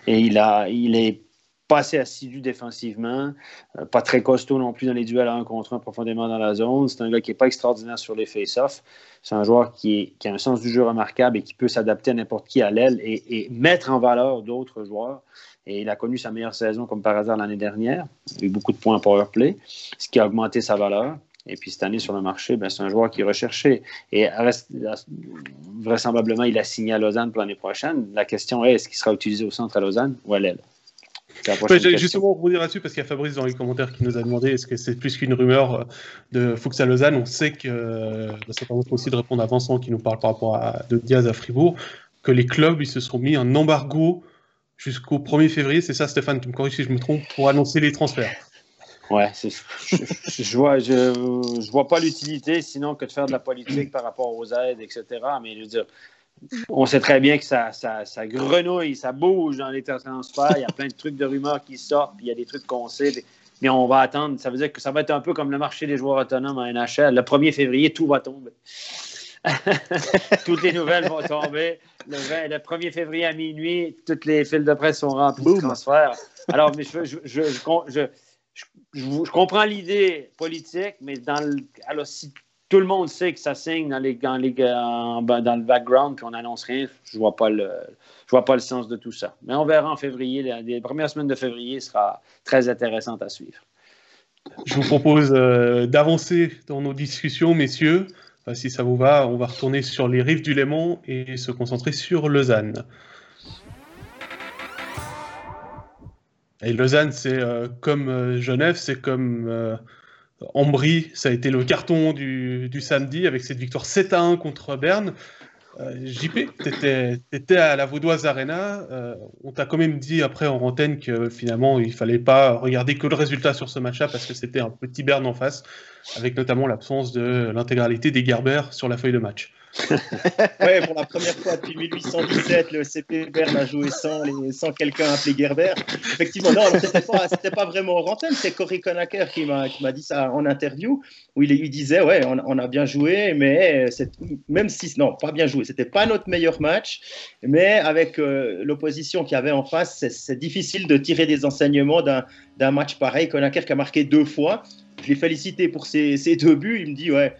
Et il, a, il est pas assez assidu défensivement, euh, pas très costaud non plus dans les duels à un contre un profondément dans la zone. C'est un gars qui n'est pas extraordinaire sur les face-offs. C'est un joueur qui, a un sens du jeu remarquable et qui peut s'adapter à n'importe qui à l'aile et, mettre en valeur d'autres joueurs. Et il a connu sa meilleure saison comme par hasard l'année dernière. Il a eu beaucoup de points power play, ce qui a augmenté sa valeur. Et puis cette année sur le marché, ben, c'est un joueur qui est recherché. Et vraisemblablement, il a signé à Lausanne pour l'année prochaine. La question est, est-ce qu'il sera utilisé au centre à Lausanne ou à l'aile? Ouais, justement, dire là-dessus, parce qu'il y a Fabrice dans les commentaires qui nous a demandé est-ce que c'est plus qu'une rumeur euh, de Fuchs à Lausanne? On sait que, euh, bah, ça permet aussi de répondre à Vincent qui nous parle par rapport à De Diaz à Fribourg, que les clubs ils se sont mis un embargo jusqu'au 1er février, c'est ça Stéphane, tu me corriges si je me trompe, pour annoncer les transferts. Ouais, je, je, vois, je, je vois pas l'utilité sinon que de faire de la politique par rapport aux aides, etc. Mais je veux dire, on sait très bien que ça, ça, ça, grenouille, ça bouge dans les transferts. Il y a plein de trucs de rumeurs qui sortent, puis il y a des trucs qu'on sait. Mais on va attendre. Ça veut dire que ça va être un peu comme le marché des joueurs autonomes en NHL. Le 1er février, tout va tomber. toutes les nouvelles vont tomber. Le, 1er février à minuit, toutes les fils de presse sont remplis de transferts. Alors, mais je, je, je, je comprends l'idée politique, mais dans le, alors, si tout le monde sait que ça signe dans, dans, les, dans le background, qu'on n'annonce rien. Je vois, pas le, je vois pas le sens de tout ça. Mais on verra en février. Les, premières semaines de février sera très intéressante à suivre. Je vous propose euh, d'avancer dans nos discussions, messieurs. Euh, si ça vous va, on va retourner sur les rives du Léman et se concentrer sur Lausanne. Et Lausanne, c'est euh, comme Genève, c'est comme Ambry, ça a été le carton du, samedi avec cette victoire 7 à 1 contre Berne. Euh, JP, tu à la Vaudoise Arena. Euh, on t'a quand même dit après en antenne que finalement il fallait pas regarder que le résultat sur ce match-là parce que c'était un petit Berne en face, avec notamment l'absence de l'intégralité des Gerber sur la feuille de match. ouais, pour la première fois depuis 1817, le CP Berne a joué sans, sans quelqu'un appelé Gerber. Effectivement, non, c'était pas, pas vraiment en c'est Cory Conacher qui m'a dit ça en interview, où il, lui disait Ouais, on, a bien joué, mais même si, non, pas bien joué, c'était pas notre meilleur match, mais avec euh, l'opposition qu'il y avait en face, c'est difficile de tirer des enseignements d'un match pareil. Conacher qui a marqué deux fois. Je l'ai félicité pour ses, deux buts. Il me dit Ouais,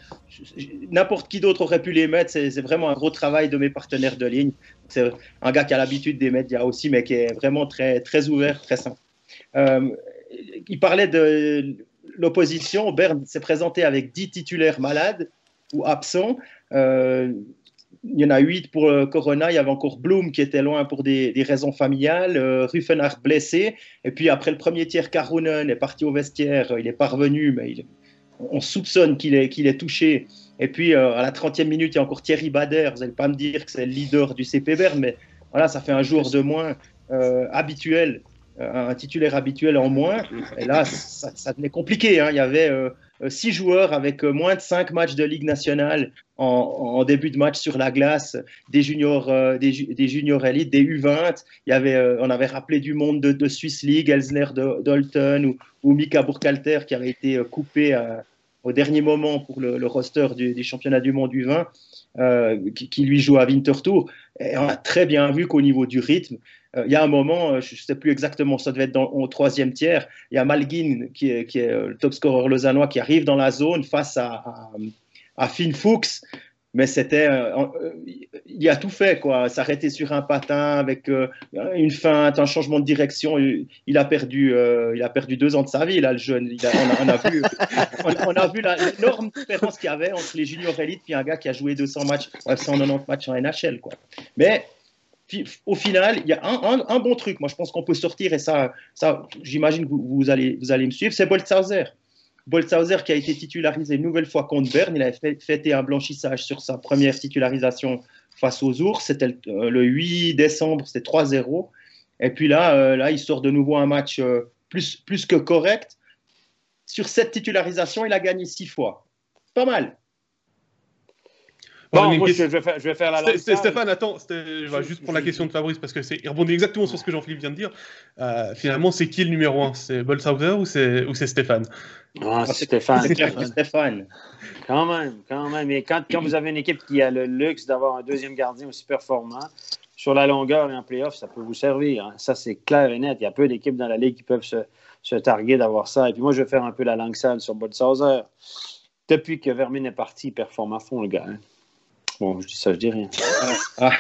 n'importe qui d'autre aurait pu les mettre. C'est vraiment un gros travail de mes partenaires de ligne. C'est un gars qui a l'habitude des médias aussi, mais qui est vraiment très, très ouvert, très simple. Euh, il parlait de l'opposition. Berne s'est présenté avec 10 titulaires malades ou absents. Euh, il y en a 8 pour Corona. Il y avait encore Bloom qui était loin pour des, raisons familiales. Euh, blessé. Et puis après le premier tiers, Karunen est parti au vestiaire. Il est parvenu, mais on soupçonne qu'il est, qu'il est touché. Et puis, euh, à la 30e minute, il y a encore Thierry Bader. Vous n'allez pas me dire que c'est le leader du CP mais voilà, ça fait un jour de moins euh, habituel, euh, un titulaire habituel en moins. Et là, ça, ça devenait compliqué. Hein. Il y avait six joueurs avec moins de cinq matchs de Ligue nationale en, début de match sur la glace, des juniors, des, juniors élites, des U20. Il y avait, on avait rappelé du monde de, de Swiss League, Elsner Dalton ou, ou Mika Burkhalter qui avait été coupé au dernier moment pour le, roster du, championnat du monde du vin, euh, qui, lui joue à Winterthur. Et on a très bien vu qu'au niveau du rythme, euh, il y a un moment, je ne sais plus exactement, ça devait être dans, au troisième tiers, il y a Malguin, qui est, est le top scorer lausannois, qui arrive dans la zone face à, à, Finn Fuchs. Mais c'était euh, euh, il a tout fait quoi. S'arrêter sur un patin avec euh, une feinte un changement de direction il a perdu il a perdu deux ans de sa vie là le jeune. On, a, vu on, a vu l'énorme différence qu'il y avait entre les juniors élites puis un gars qui a joué 200 matchs 190 matchs en NHL quoi. Mais au final, il y a un, bon truc. Moi, je pense qu'on peut sortir et ça, j'imagine que vous, allez, me suivre. C'est Boltzhauser. Boltzhauser qui a été titularisé une nouvelle fois contre Berne, il avait fêté un blanchissage sur sa première titularisation face aux ours, c'était le, 8 euh, décembre, c'était 3-0. Et puis là, euh, là, il sort de nouveau un match euh, plus, plus que correct. Sur cette titularisation, il a gagné six fois. Pas mal. Bon, moi, je, vais faire, je, vais faire, la langue Stéphane, attends, je vais juste prendre la question de Fabrice parce que c'est, il rebondit exactement sur ce que Jean-Philippe vient de dire. Euh, finalement, c'est qui le numéro 1 C'est Bolshauser ou c'est, ou c'est Stéphane? Ah, c'est Stéphane. C'est Stéphane. Quand même, quand même. Et quand, quand vous avez une équipe qui a le luxe d'avoir un deuxième gardien aussi performant, sur la longueur et en playoff, ça peut vous servir. Hein. Ça, c'est clair et net. Il y a peu d'équipes dans la ligue qui peuvent se, se targuer d'avoir ça. Et puis moi, je vais faire un peu la langue sale sur Bolshauser. Depuis que Vermin est parti, il performe à fond, le gars. Hein. Bon, je dis ça, je dis rien. Ah.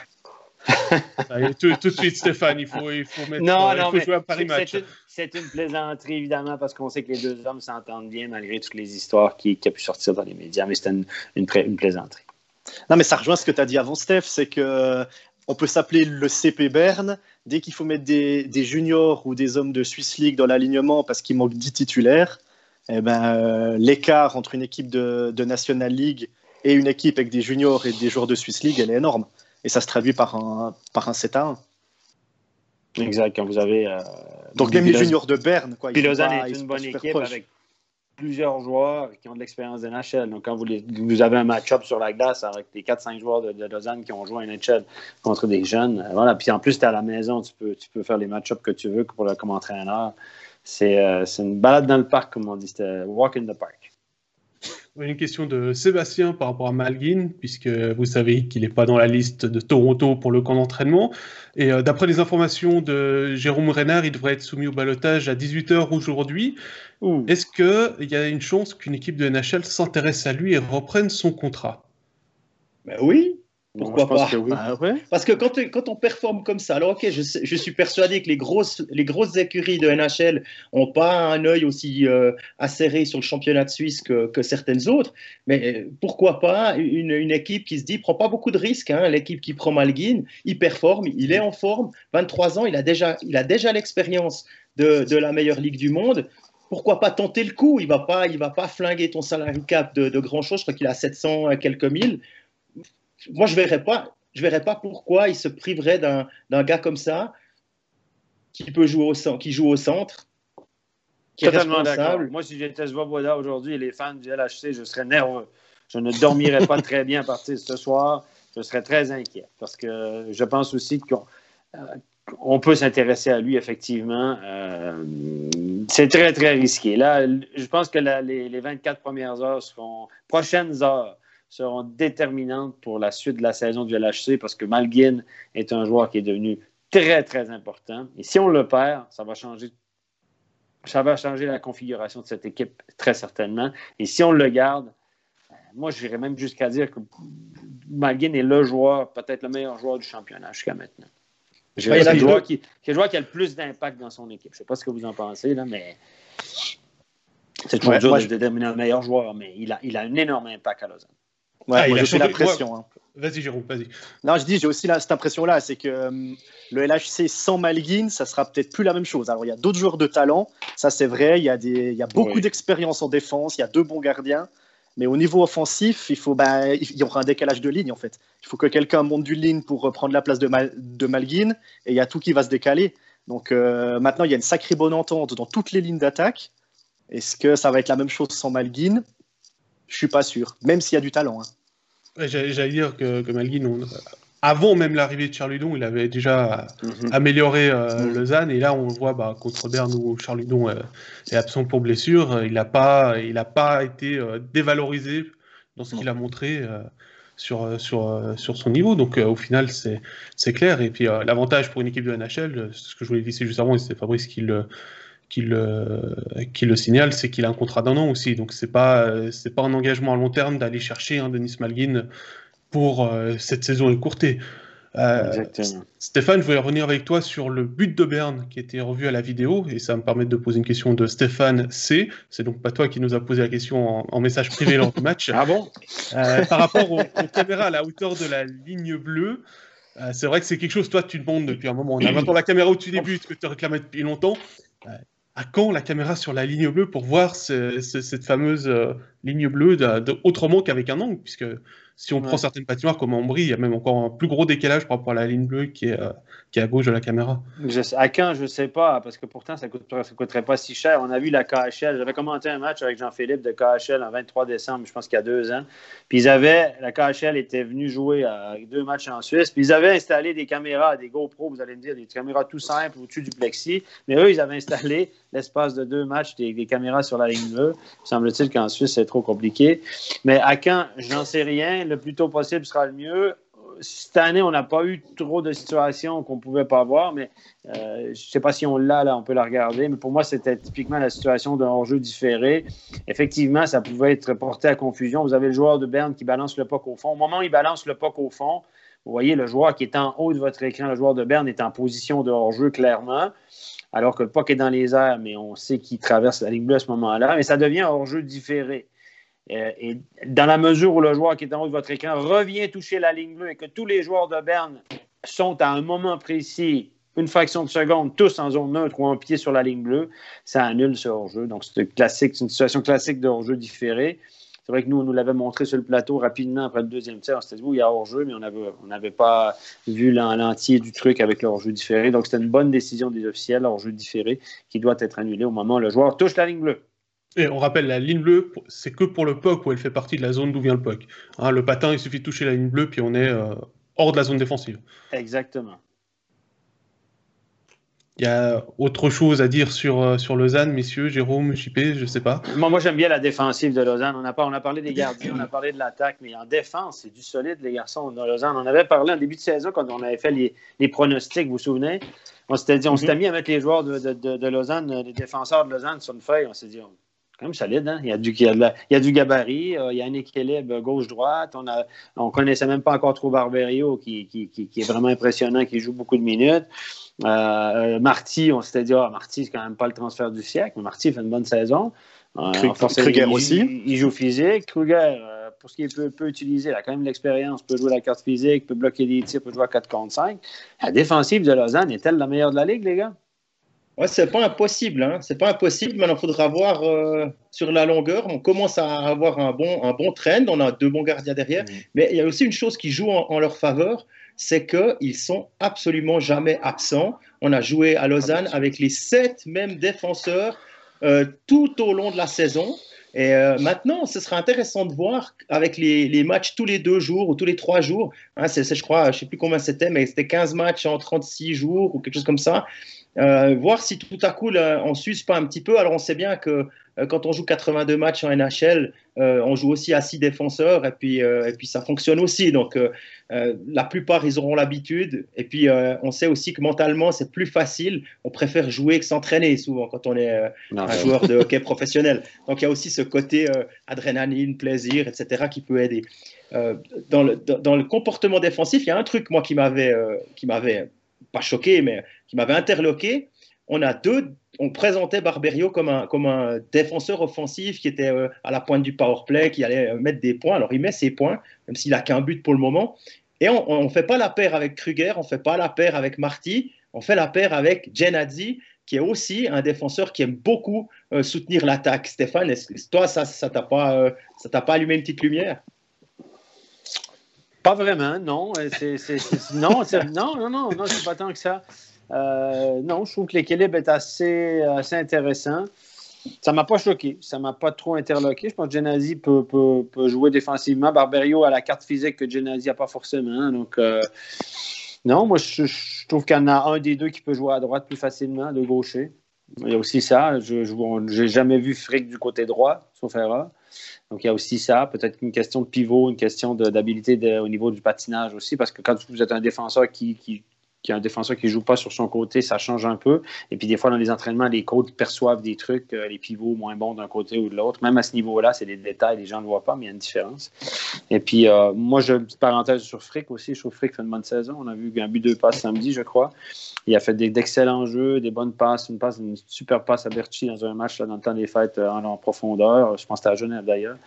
tout, tout, de suite, Stéphane, il faut, il faut, mettre, non, non, il faut jouer à Paris Match. C'est une, plaisanterie, évidemment, parce qu'on sait que les deux hommes s'entendent bien malgré toutes les histoires qui, qui ont pu sortir dans les médias, mais c'était une, une, une, plaisanterie. Non, mais ça rejoint ce que tu as dit avant, Steph, c'est que on peut s'appeler le CP Berne. Dès qu'il faut mettre des, des, juniors ou des hommes de Swiss League dans l'alignement parce qu'il manque 10 titulaires, eh ben, euh, l'écart entre une équipe de, de National League et une équipe avec des juniors et des joueurs de Swiss League, elle est énorme. Et ça se traduit par un, par un 7 à 1. Exact, quand vous avez. Euh, Donc, même les juniors de Berne. Quoi, Puis Lausanne est une bonne équipe avec plusieurs joueurs qui ont de l'expérience de NHL. Donc, quand vous, vous avez un match-up sur la glace avec les 4-5 joueurs de, Lausanne qui ont joué à NHL contre des jeunes, euh, voilà. Puis en plus, tu es à la maison, tu peux, tu peux faire les match-ups que tu veux pour le, comme entraîneur. C'est euh, une balade dans le parc, comme on dit. C'était walk in the park. Une question de Sébastien par rapport à Malguin, puisque vous savez qu'il n'est pas dans la liste de Toronto pour le camp d'entraînement. Et euh, d'après les informations de Jérôme Renard, il devrait être soumis au balotage à 18h aujourd'hui. Est-ce qu'il y a une chance qu'une équipe de NHL s'intéresse à lui et reprenne son contrat? Ben Oui, pourquoi pas bah Parce que quand, quand, on performe comme ça, alors ok, je, je, suis persuadé que les grosses, les grosses écuries de NHL n'ont pas un œil aussi euh, acéré sur le championnat de Suisse que, que certaines autres, mais euh, pourquoi pas une, une, équipe qui se dit, prend pas beaucoup de risques, hein, l'équipe qui prend Malguin, il performe, il est en forme, 23 ans, il a déjà il a déjà l'expérience de, de, la meilleure ligue du monde, pourquoi pas tenter le coup? Il va pas, il va pas flinguer ton salary cap de, de grand chose. Je crois qu'il a 700 quelques mille moi, je ne verrais, pas, je verrais pas pourquoi il se priverait d'un gars comme ça qui peut jouer au, qui joue au centre. Qui Totalement d'accord. Moi, si j'étais Svoboda aujourd'hui et les fans du LHC, je serais nerveux. Je ne dormirais pas très bien à partir de ce soir. Je serais très inquiet parce que je pense aussi qu'on on peut s'intéresser à lui, effectivement. Euh, c'est très, très risqué. Là, je pense que les, les, 24 premières heures seront, prochaines heures seront déterminantes pour la suite de la saison du LHC parce que Malguin est un joueur qui est devenu très, très important. Et si on le perd, ça va changer. Ça va changer la configuration de cette équipe très certainement. Et si on le garde, moi, j'irais même jusqu'à dire que Malguin est le joueur, peut-être le meilleur joueur du championnat jusqu'à maintenant. C'est le joueur qui, joueur qui a le plus d'impact dans son équipe. Je ne sais pas ce que vous en pensez, là, mais c'est toujours dur de déterminer un meilleur joueur, mais il a, il a un énorme impact à Lausanne. Ouais, ah, j'ai la pression. Hein. Vas-y, Jérôme, vas-y. Non, je dis, j'ai aussi cette impression-là, c'est que euh, le LHC sans Malguin, ça sera peut-être plus la même chose. Alors, il y a d'autres joueurs de talent, ça c'est vrai, il y a, des, il y a beaucoup d'expérience en défense, il y a deux bons gardiens, mais au niveau offensif, il, faut, bah, il y aura un décalage de ligne en fait. Il faut que quelqu'un monte du ligne pour prendre la place de, de Malguin, et il y a tout qui va se décaler. Donc euh, maintenant, il y a une sacrée bonne entente dans toutes les lignes d'attaque. Est-ce que ça va être la même chose sans Malguin? Je suis pas sûr, même s'il y a du talent. Hein. J'allais dire que, que Malguin, avant même l'arrivée de Charludon, il avait déjà mhm. amélioré euh, mhm. Lausanne. Et là, on voit bah, contre Berne où Charludon euh, est absent pour blessure. Il n'a pas, il pas été euh, dévalorisé dans ce qu'il a montré sur, sur, sur son niveau. Donc au final, c'est clair. Et puis l'avantage pour une équipe de NHL, ce que je voulais dire juste avant, et c'est Fabrice qui le, qui le, qui le signale, c'est qu'il a un contrat d'un an aussi. Donc c'est pas c'est pas un engagement à long terme d'aller chercher un Denis Malgin pour cette saison écourtée. Euh, Stéphane, je voulais revenir avec toi sur le but de Berne qui était revu à la vidéo et ça me permet de poser une question de Stéphane C. C'est donc pas toi qui nous a posé la question en, message privé lors du match. Ah bon? Euh, Par rapport aux, caméras à la hauteur de la ligne bleue, euh, c'est vrai que c'est quelque chose, toi, tu demandes depuis un moment. On a maintenant la caméra au-dessus des buts que tu réclamais depuis longtemps. À quand la caméra sur la ligne bleue pour voir cette fameuse ligne bleue autrement qu'avec un angle Puisque si on prend certaines patinoires comme Ambry, il y a même encore un plus gros décalage par rapport à la ligne bleue qui est, euh, qui est à gauche de la caméra. à quand, je ne sais pas, parce que pourtant, ça ne coûterait, coûterait pas si cher. On a vu la KHL. J'avais commenté un match avec Jean-Philippe de KHL en 23 décembre, je pense qu'il y a deux ans. Puis ils avaient, la KHL était venue jouer à deux matchs en Suisse. Puis ils avaient installé des caméras, des GoPro, vous allez me dire, des caméras tout simples au-dessus du plexi. Mais eux, ils avaient installé l'espace de deux matchs des, caméras sur la ligne bleue. Semble-t-il qu'en Suisse, c'est trop compliqué. Mais à quand, j'en sais rien. Le plus tôt possible sera le mieux cette année, on n'a pas eu trop de situations qu'on ne pouvait pas voir, mais euh, je ne sais pas si on l'a, là, on peut la regarder. Mais pour moi, c'était typiquement la situation d'un hors-jeu différé. Effectivement, ça pouvait être porté à confusion. Vous avez le joueur de Berne qui balance le puck au fond. Au moment où il balance le puck au fond, vous voyez le joueur qui est en haut de votre écran, le joueur de Berne est en position de hors-jeu clairement, alors que le puck est dans les airs, mais on sait qu'il traverse la ligne bleue à ce moment-là. Mais ça devient hors-jeu différé. Euh, et dans la mesure où le joueur qui est en haut de votre écran revient toucher la ligne bleue et que tous les joueurs de Berne sont à un moment précis, une fraction de seconde, tous en zone neutre ou en pied sur la ligne bleue, ça annule ce hors-jeu. Donc, c'est classique, une situation classique de hors-jeu différé. C'est vrai que nous, on nous l'avait montré sur le plateau rapidement après le deuxième tiers. On s'était dit, oui, il y a hors-jeu, mais on n'avait pas vu l'entier du truc avec le hors-jeu différé. Donc, c'était une bonne décision des officiels, hors-jeu différé, qui doit être annulé au moment où le joueur touche la ligne bleue. Et on rappelle, la ligne bleue, c'est que pour le puck où elle fait partie de la zone d'où vient le puck. Hein, le patin, il suffit de toucher la ligne bleue, puis on est euh, hors de la zone défensive. Exactement. Il y a autre chose à dire sur, euh, sur Lausanne, messieurs, Jérôme, JP, je ne sais pas. Moi, moi j'aime bien la défensive de Lausanne. On a, pas, on a parlé des gardiens, on a parlé de l'attaque, mais en défense, c'est du solide, les garçons de Lausanne. On avait parlé en début de saison quand on avait fait les, les pronostics, vous vous souvenez? On s'était dit, on s'était mhm. mis à mettre les joueurs de, de, de, Lausanne, les défenseurs de Lausanne sur une feuille. On s'est dit, quand même solide. Hein? Il, y a du, il, y a du gabarit, euh, il y a un équilibre gauche-droite. On ne on connaissait même pas encore trop Barberio, qui, qui, qui, est vraiment impressionnant, qui joue beaucoup de minutes. Euh, Marty, on s'était dit, ah, Marty, c'est quand même pas le transfert du siècle, mais Marty fait une bonne saison. Euh, Kruger aussi. Il, joue physique. Kruger, pour ce qu'il peut, peut utiliser, il a quand même l'expérience, peut jouer la carte physique, peut bloquer des tirs, peut jouer à 4 contre 5. La défensive de Lausanne est-elle la meilleure de la ligue, les gars? Ouais, c'est pas impossible, hein. c'est pas impossible. Maintenant, il faudra voir euh, sur la longueur. On commence à avoir un bon, un bon trend. On a deux bons gardiens derrière, mais il y a aussi une chose qui joue en, leur faveur, c'est qu'ils sont absolument jamais absents. On a joué à Lausanne avec les sept mêmes défenseurs euh, tout au long de la saison. Et euh, maintenant, ce sera intéressant de voir avec les, les, matchs tous les deux jours ou tous les trois jours. Hein, c'est, je crois, je ne sais plus combien c'était, mais c'était 15 matchs en 36 jours ou quelque chose comme ça. Euh, voir si tout à coup on s'use pas un petit peu. Alors on sait bien que euh, quand on joue 82 matchs en NHL, euh, on joue aussi à 6 défenseurs et puis, et puis ça fonctionne aussi. Donc la plupart ils auront l'habitude. Et puis on sait aussi que mentalement c'est plus facile. On préfère jouer que s'entraîner souvent quand on est un joueur de hockey professionnel. Donc il y a aussi ce côté adrénaline, plaisir, etc. qui peut aider. Dans le, dans, le, comportement défensif, il y a un truc moi qui m'avait qui m'avait pas choqué, mais qui m'avait interloqué. On a deux, on présentait Barberio comme un, comme un défenseur offensif qui était euh, à la pointe du power play, qui allait euh, mettre des points. Alors il met ses points, même s'il a qu'un but pour le moment. Et on ne fait pas la paire avec Kruger, on ne fait pas la paire avec Marty, on fait la paire avec Genadzi, qui est aussi un défenseur qui aime beaucoup euh, soutenir l'attaque. Stéphane, toi, ça ne t'a pas, ça pas allumé une petite lumière? Pas vraiment, non. C'est, non, non, non, non, c'est pas tant que ça. Euh, non, je trouve que l'équilibre est assez, assez intéressant. Ça m'a pas choqué, ça m'a pas trop interloqué. Je pense que Genazi peut, peut, jouer défensivement. Barberio a la carte physique que Genazi n'a pas forcément. Donc, euh, non, moi, je, trouve qu'il y en a un des deux qui peut jouer à droite plus facilement, de gaucher. Il y a aussi ça. Je n'ai jamais vu Frick du côté droit, sauf erreur. Donc, il y a aussi ça. Peut-être une question de pivot, une question d'habilité au niveau du patinage aussi, parce que quand vous êtes un défenseur qui, qui, qui a un défenseur qui ne joue pas sur son côté, ça change un peu. Et puis des fois, dans les entraînements, les coachs perçoivent des trucs, euh, les pivots moins bons d'un côté ou de l'autre. Même à ce niveau-là, c'est des détails, les gens ne voient pas, mais il y a une différence. Et puis, euh, moi, j'ai une petite parenthèse sur Frick aussi. Je trouve Frick fait une bonne saison. On a vu un but, deux passes samedi, je crois. Il a fait d'excellents jeux, des bonnes passes, une passe, une super passe à Berchi dans un match dans le temps des fêtes euh, en, profondeur. Je pense que c'était à Genève d'ailleurs.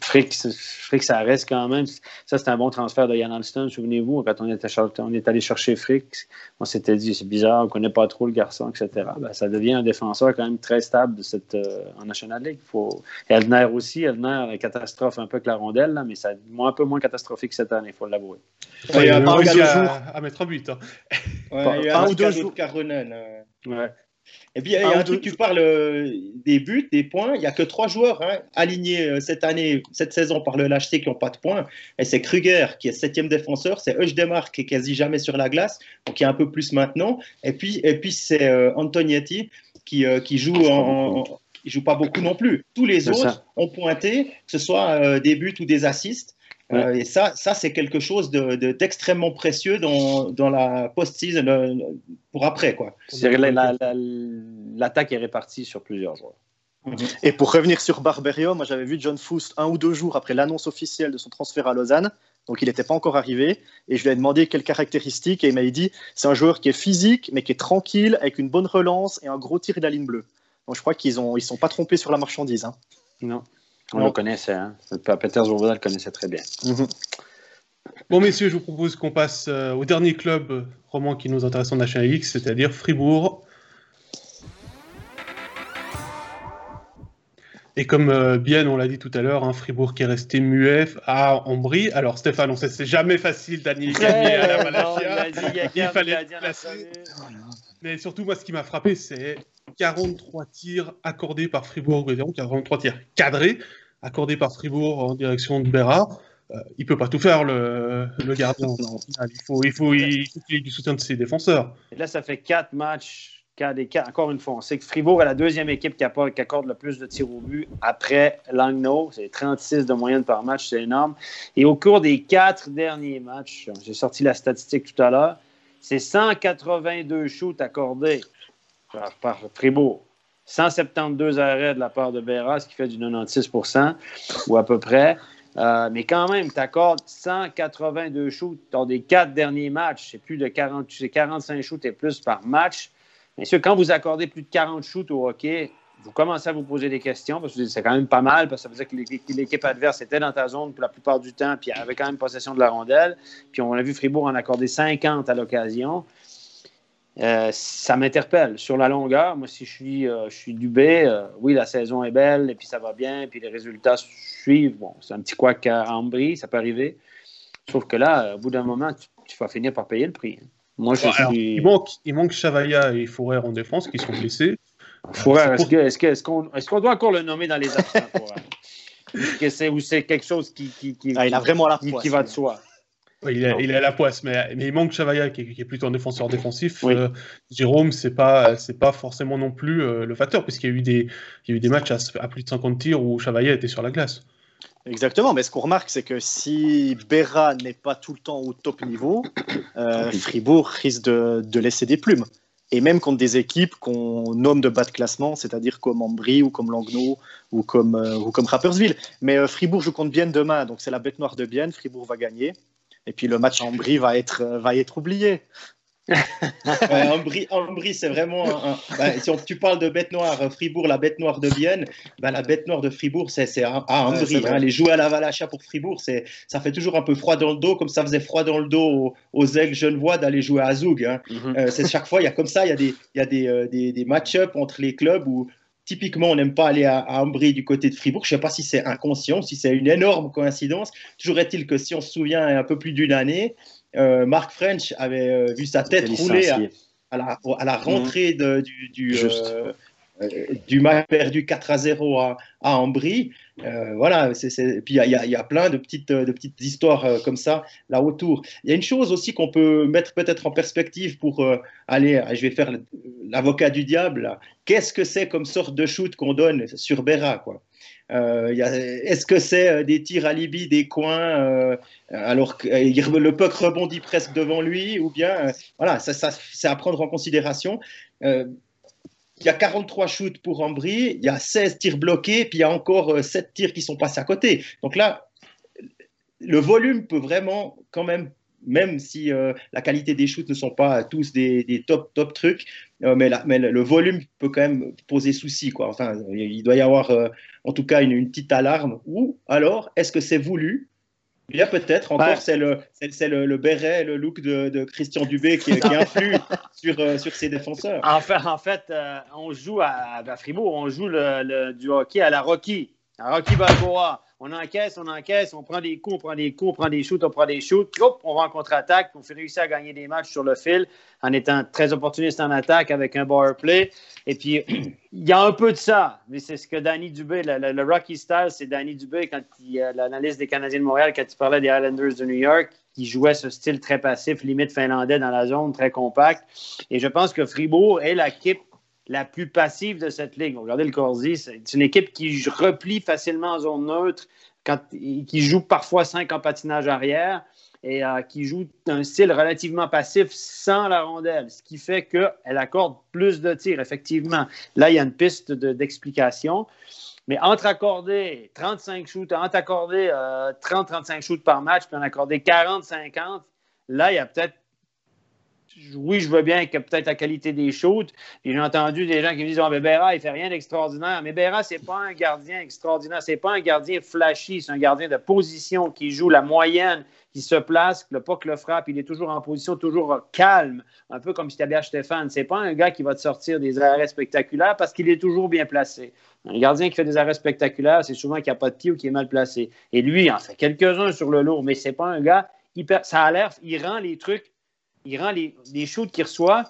Frick, Frick, ça reste quand même. Ça, c'est un bon transfert de Yann Alston, souvenez-vous, quand on était on est allé chercher Frick. On s'était dit, c'est bizarre, on ne connaît pas trop le garçon, etc. Ben, ça devient un défenseur quand même très stable de cette, euh, en National League. Faut... Elner aussi, Elner, catastrophe un peu que la rondelle, là, mais ça un peu moins catastrophique cette année, il faut l'avouer. il y a un aussi à, à, mettre un but. Hein. Ouais, il y a un, ou deux jours. Caronen, euh... ouais. Et puis, il y a un truc, tu parles euh, des buts, des points. Il n'y a que trois joueurs hein, alignés euh, cette année, cette saison par le LHC qui n'ont pas de points. Et c'est Kruger qui est septième défenseur. C'est Eugdemar qui est quasi jamais sur la glace, donc il y a un peu plus maintenant. Et puis, et puis c'est euh, Antonietti qui, qui joue en, joue pas beaucoup non plus. Tous les autres ont pointé, que ce soit des buts ou des assists. Euh, et ça, ça c'est quelque chose d'extrêmement de, précieux dans, dans la post-season euh, pour après. L'attaque est répartie sur plusieurs joueurs. Mhm. Et pour revenir sur Barberio, moi j'avais vu John Foust un ou deux jours après l'annonce officielle de son transfert à Lausanne, donc il n'était pas encore arrivé, et je lui ai demandé quelles caractéristiques, et il m'a dit c'est un joueur qui est physique, mais qui est tranquille, avec une bonne relance et un gros tir de la ligne bleue. Donc je crois qu'ils ne ils sont pas trompés sur la marchandise. Hein. Non. On le connaissait, hein. Peter le connaissait très bien. Mhm. Bon, messieurs, je vous propose qu'on passe euh, au dernier club euh, roman qui nous intéresse en National X, c'est-à-dire Fribourg. Et comme euh, bien on l'a dit tout à l'heure, hein, Fribourg qui est resté muet à Ambry. Alors Stéphane, on sait c'est jamais facile d'annuler à la Malachia. il, fallait placer. Mais surtout, moi, ce qui m'a frappé, c'est 43 tirs accordés par Fribourg, 43 tirs cadrés accordés par Fribourg en direction de Bérard. Euh, il peut pas tout faire, le, gardien. il faut, il faut, il qu'il ait du soutien de ses défenseurs. Et là, ça fait quatre matchs. encore une fois, on sait que Fribourg est la deuxième équipe qui, accorde le plus de tirs au but après Langnau. C'est 36 de moyenne par match, c'est énorme. Et au cours des quatre derniers matchs, j'ai sorti la statistique tout à l'heure, c'est 182 shoots accordés par, Fribourg. 172 arrêts de la part de Berra, ce qui fait du 96 ou à peu près. Euh, mais quand même, tu accordes 182 shoots dans des quatre derniers matchs. C'est plus de 40, 45 shoots et plus par match. Bien sûr, quand vous accordez plus de 40 shoots au hockey, vous commencez à vous poser des questions parce que c'est quand même pas mal parce que ça veut dire que l'équipe adverse était dans ta zone pour la plupart du temps puis avait quand même possession de la rondelle. Puis on a vu Fribourg en accorder 50 à l'occasion. Euh, ça m'interpelle. Sur la longueur, moi, si je suis, euh, je suis dubé, euh, oui, la saison est belle, et puis ça va bien, puis les résultats suivent. Bon, c'est un petit quoi à Ambry, ça peut arriver. Sauf que là, au bout d'un moment, tu, vas finir par payer le prix. Moi, je suis... il, manque, il manque Chavaya et Fourrer en défense qui sont blessés. Fourrer, est-ce qu'on est doit encore le nommer dans les absents Ou c'est quelque chose qui, qui, qui, ah, il a vraiment la qui va de soi? Il, a, il a la poisse, mais, mais il manque Chavaya qui, est plutôt un défenseur défensif. Euh, Jérôme, c'est pas c'est pas forcément non plus euh, le facteur, puisqu'il y a eu des il y a eu des matchs à, plus de 50 tirs où Chavaya était sur la glace. Exactement, mais ce qu'on remarque, c'est que si Berra n'est pas tout le temps au top niveau, euh, Fribourg risque de, de, laisser des plumes. Et même contre des équipes qu'on nomme de bas de classement, c'est-à-dire comme Ambry ou comme Langnau ou comme, ou comme Rappersville. Mais Fribourg joue contre Bienne demain, donc c'est la bête noire de Bienne. Fribourg va gagner. Et puis le match en Brie va être, euh, va être oublié. ouais, Ambry, c'est vraiment. Un, bah, si tu parles de bête noire, euh, Fribourg, la bête noire de Vienne, bah, la bête noire de Fribourg, c'est à, Ambry. Hein, les jouer à la Valacha pour Fribourg, ça fait toujours un peu froid dans le dos, comme ça faisait froid dans le dos aux, aux aigles genevois d'aller jouer à Zoug. Hein. Mhm. Euh, c'est chaque fois, il y a comme ça, il y a des, il y a des, des, des match-up entre les clubs où typiquement, on n'aime pas aller à, à Ambry du côté de Fribourg. Je ne sais pas si c'est inconscient, si c'est une énorme coïncidence. Toujours est-il que si on se souvient, un peu plus d'une année, euh, Mark French avait euh, vu sa tête rouler à, la, à, la, rentrée de, du, du, euh, du match perdu 4 à 0 à, à Ambry. Voilà, c'est, puis il y, a, plein de petites, petites histoires comme ça là autour. Il y a une chose aussi qu'on peut mettre peut-être en perspective pour aller, je vais faire l'avocat du diable. Qu'est-ce que c'est comme sorte de shoot qu'on donne sur Berra quoi? Euh, est-ce que c'est euh, des tirs à Libye, des coins, euh, alors que le puck rebondit presque devant lui, ou bien, voilà, ça, c'est à prendre en considération. Il y a 43 shoots pour Ambry, il y a 16 tirs bloqués, puis il y a encore 7 tirs qui sont passés à côté. Donc là, le volume peut vraiment quand même même si euh, la qualité des shoots ne sont pas tous des, top, top trucs, euh, mais, le volume peut quand même poser souci. Enfin, il doit y avoir euh, en tout cas une, petite alarme. Ou alors, est-ce que c'est voulu il y a peut-être encore, c'est le, c'est, le, le, béret, le look de, Christian Dubé qui, qui influe sur, sur ses défenseurs. En fait, en fait on joue à, à, Fribourg, on joue le, du hockey à la Rocky, à Rocky Balboa on encaisse, on encaisse, on prend des coups, on prend des coups, on prend des shoots, on prend des shoots, hop, on va en contre-attaque, on fait réussir à gagner des matchs sur le fil en étant très opportuniste en attaque avec un power play. Et puis, il y a un peu de ça, mais c'est ce que Danny Dubé, le, Rocky style, c'est Danny Dubé, quand il, l'analyse des Canadiens de Montréal, quand il parlait des Islanders de New York, qui jouait ce style très passif, limite finlandais dans la zone, très compact. Et je pense que Fribourg est l'équipe la plus passive de cette ligue. Regardez le Corsi, c'est une équipe qui replie facilement en zone neutre, qui joue parfois cinq en patinage arrière et euh, qui joue un style relativement passif sans la rondelle, ce qui fait qu'elle accorde plus de tirs, effectivement. Là, il y a une piste d'explication. mais entre accorder 35 shoots, entre accorder 30-35 euh, shoots par match, puis en accorder 40-50, là, il y a peut-être oui, je veux bien que peut-être la qualité des shoots. J'ai entendu des gens qui me disent oh, Béra, il fait rien d'extraordinaire. Mais Béra, c'est pas un gardien extraordinaire. C'est pas un gardien flashy. C'est un gardien de position qui joue la moyenne, qui se place, le que le frappe. Il est toujours en position, toujours calme, un peu comme Stabia Stéphane. C'est pas un gars qui va te sortir des arrêts spectaculaires parce qu'il est toujours bien placé. Un gardien qui fait des arrêts spectaculaires, c'est souvent qu'il n'a pas de pied ou qui est mal placé. Et lui, il en fait quelques-uns sur le lourd, mais c'est pas un gars. Hyper, ça a l'air, il rend les trucs il rend les, shoots qu'il reçoit,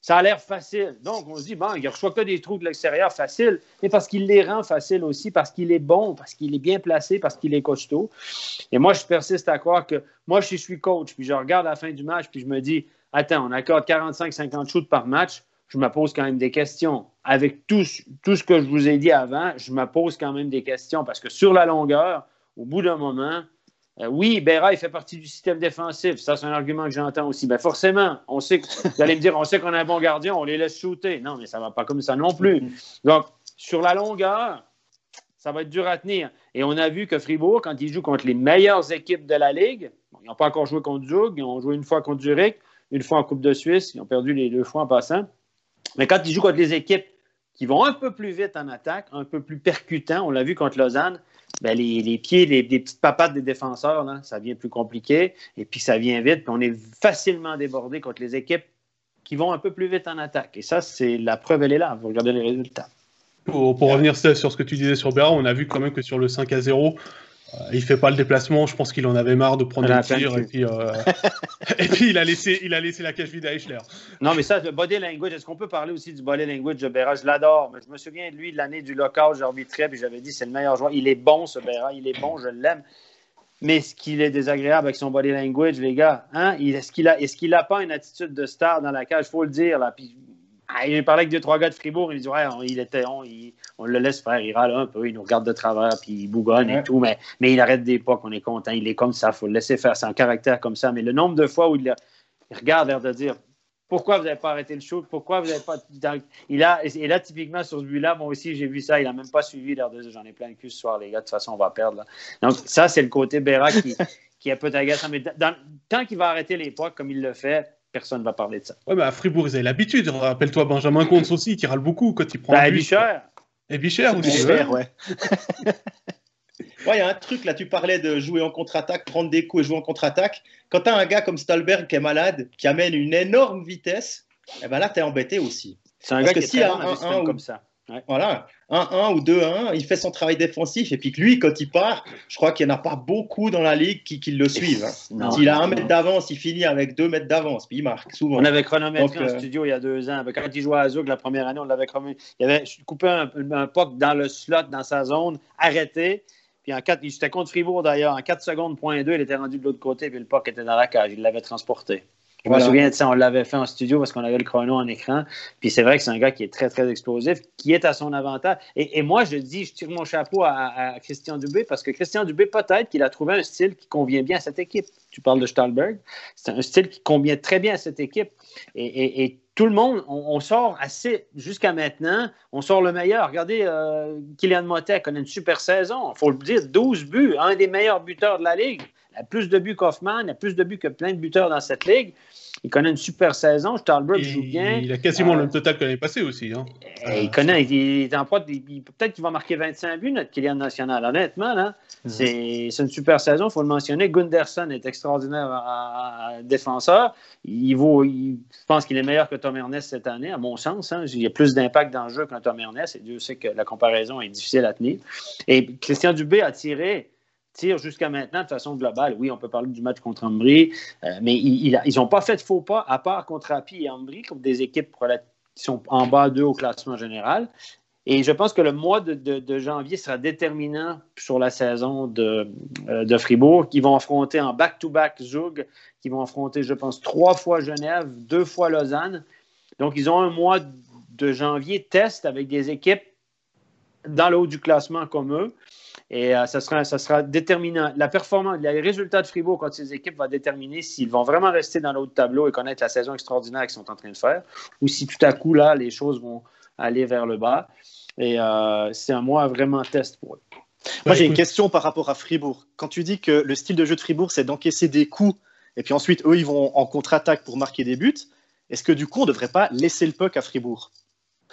ça a l'air facile. Donc, on se dit, bon, il reçoit que des trous de l'extérieur facile, mais parce qu'il les rend faciles aussi, parce qu'il est bon, parce qu'il est bien placé, parce qu'il est costaud. Et moi, je persiste à croire que moi, je suis coach, puis je regarde la fin du match, puis je me dis, attends, on accorde 45-50 shoots par match, je me pose quand même des questions. Avec tout, tout ce que je vous ai dit avant, je me pose quand même des questions, parce que sur la longueur, au bout d'un moment, euh, oui, Béra, il fait partie du système défensif. Ça, c'est un argument que j'entends aussi. Ben forcément, on sait vous allez me dire, on sait qu'on a un bon gardien, on les laisse shooter. Non, mais ça ne va pas comme ça non plus. Donc, sur la longueur, ça va être dur à tenir. Et on a vu que Fribourg, quand il joue contre les meilleures équipes de la Ligue, ils n'ont pas encore joué contre Zug, ils ont joué une fois contre Zurich, une fois en Coupe de Suisse, ils ont perdu les deux fois en passant. Mais quand ils jouent contre les équipes qui vont un peu plus vite en attaque, un peu plus percutants, on l'a vu contre Lausanne, ben, les, pieds, les, petites papates des défenseurs, ça devient plus compliqué. Et puis ça vient vite. On est facilement débordé contre les équipes qui vont un peu plus vite en attaque. Et ça, c'est la preuve, elle est là. Vous regardez les résultats. Pour, revenir sur ce que tu disais sur Béra, on a vu quand même que sur le 5 à 0, euh, il fait pas le déplacement. Je pense qu'il en avait marre de prendre un tir. Et puis, euh, et puis, il, a laissé, il a laissé la cache vide à Eichler. Non, mais ça, le body language, est-ce qu'on peut parler aussi du body language de Berra? Je l'adore. Je me souviens de lui de l'année du local, j'arbitrais, puis j'avais dit c'est le meilleur joueur. Il est bon, ce Berra. Il est bon, je l'aime. Mais est-ce qu'il est désagréable avec son body language, les gars? Hein? Est-ce qu'il n'a est a pas une attitude de star dans la cage? Il faut le dire. Là. Puis, ah, il parlait avec deux, trois gars de Fribourg. Il dit Ouais, il était, il, on le laisse faire, il râle un peu, il nous regarde de travers, puis il bougonne et tout, mais, mais il arrête des pas, qu'on est content, il est comme ça, il faut le laisser faire, c'est un caractère comme ça. Mais le nombre de fois où il, regarde l'air de dire pourquoi vous n'avez pas arrêté le shoot, pourquoi vous n'avez pas. Il a, et là, typiquement, sur celui-là, moi aussi, j'ai vu ça, il n'a même pas suivi l'air de j'en ai plein de cul ce soir, les gars, de toute façon, on va perdre. Donc, ça, c'est le côté Béra qui, qui est un peu agaçant. Mais tant qu'il va arrêter les comme il le fait, personne ne va parler de ça. Oui, mais à Fribourg, ils avaient l'habitude. Rappelle-toi Benjamin Comte aussi, qui râle beaucoup quand il prend. Ben, cher. Et Bichère ou Bichère, ouais. Ouais, il y a un truc là, tu parlais de jouer en contre-attaque, prendre des coups et jouer en contre-attaque. Quand tu as un gars comme Stolberg qui est malade, qui amène une énorme vitesse, eh ben là, tu es embêté aussi. C'est un gars qui est si un, un, comme ça. Voilà, 1-1 ou 2-1, il fait son travail défensif. Et puis que lui, quand il part, je crois qu'il n'y en a pas beaucoup dans la ligue qui, le suivent. Hein. S'il a un mètre d'avance, il finit avec deux mètres d'avance, puis il marque souvent. On avait chronométré en euh, studio il y a deux ans. Quand il jouait à Zouk la première année, on l'avait chronométré. Il avait coupé un, un puck dans le slot, dans sa zone, arrêté. Puis en 4, c'était contre Fribourg d'ailleurs. En 4 secondes, point 2, il était rendu de l'autre côté, puis le puck était dans la cage. Il l'avait transporté. Je me souviens de ça, on l'avait fait en studio parce qu'on avait le chrono en écran. Puis c'est vrai que c'est un gars qui est très, très explosif, qui est à son avantage. Et, moi, je dis, je tire mon chapeau à, Christian Dubé parce que Christian Dubé, peut-être qu'il a trouvé un style qui convient bien à cette équipe. Tu parles de Stahlberg. C'est un style qui convient très bien à cette équipe. Et, tout le monde, on, sort assez, jusqu'à maintenant, on sort le meilleur. Regardez, euh, Kylian Motet connaît une super saison. Il faut le dire, 12 buts, un des meilleurs buteurs de la Ligue. Il a plus de buts qu'Hoffman, il a plus de buts que plein de buteurs dans cette Ligue. Il connaît une super saison. Starlberg joue bien. Il a quasiment le euh, total que l'année passée aussi. Hein. il connaît. Il est en Peut-être qu'il va marquer 25 buts, notre Kylian National. Honnêtement, là, c'est une super saison. Il faut le mentionner. Gunderson est extraordinaire à, défenseur. Il vaut, je pense qu'il est meilleur que Tom Ernest cette année, à mon sens. Hein. Il y a plus d'impact dans le jeu qu'un Tom Ernest. Et Dieu sait que la comparaison est difficile à tenir. Et Christian Dubé a tiré jusqu'à maintenant de façon globale. Oui, on peut parler du match contre Ambry, euh, mais ils n'ont pas fait de faux pas, à part contre Happy et Ambry, comme des équipes qui sont en bas d'eux au classement général. Et je pense que le mois de, janvier sera déterminant sur la saison de, euh, de Fribourg, qui vont affronter en back-to-back Zug, qui vont affronter, je pense, trois fois Genève, deux fois Lausanne. Donc, ils ont un mois de janvier test avec des équipes dans le haut du classement comme eux. Et euh, ça, sera, ça sera déterminant. La performance, les résultats de Fribourg contre ces équipes vont déterminer s'ils vont vraiment rester dans de tableau et connaître la saison extraordinaire qu'ils sont en train de faire, ou si tout à coup, là, les choses vont aller vers le bas. Et euh, c'est un mois vraiment test pour eux. Moi, j'ai une question par rapport à Fribourg. Quand tu dis que le style de jeu de Fribourg, c'est d'encaisser des coups, et puis ensuite, eux, ils vont en contre-attaque pour marquer des buts, est-ce que du coup, on ne devrait pas laisser le puck à Fribourg?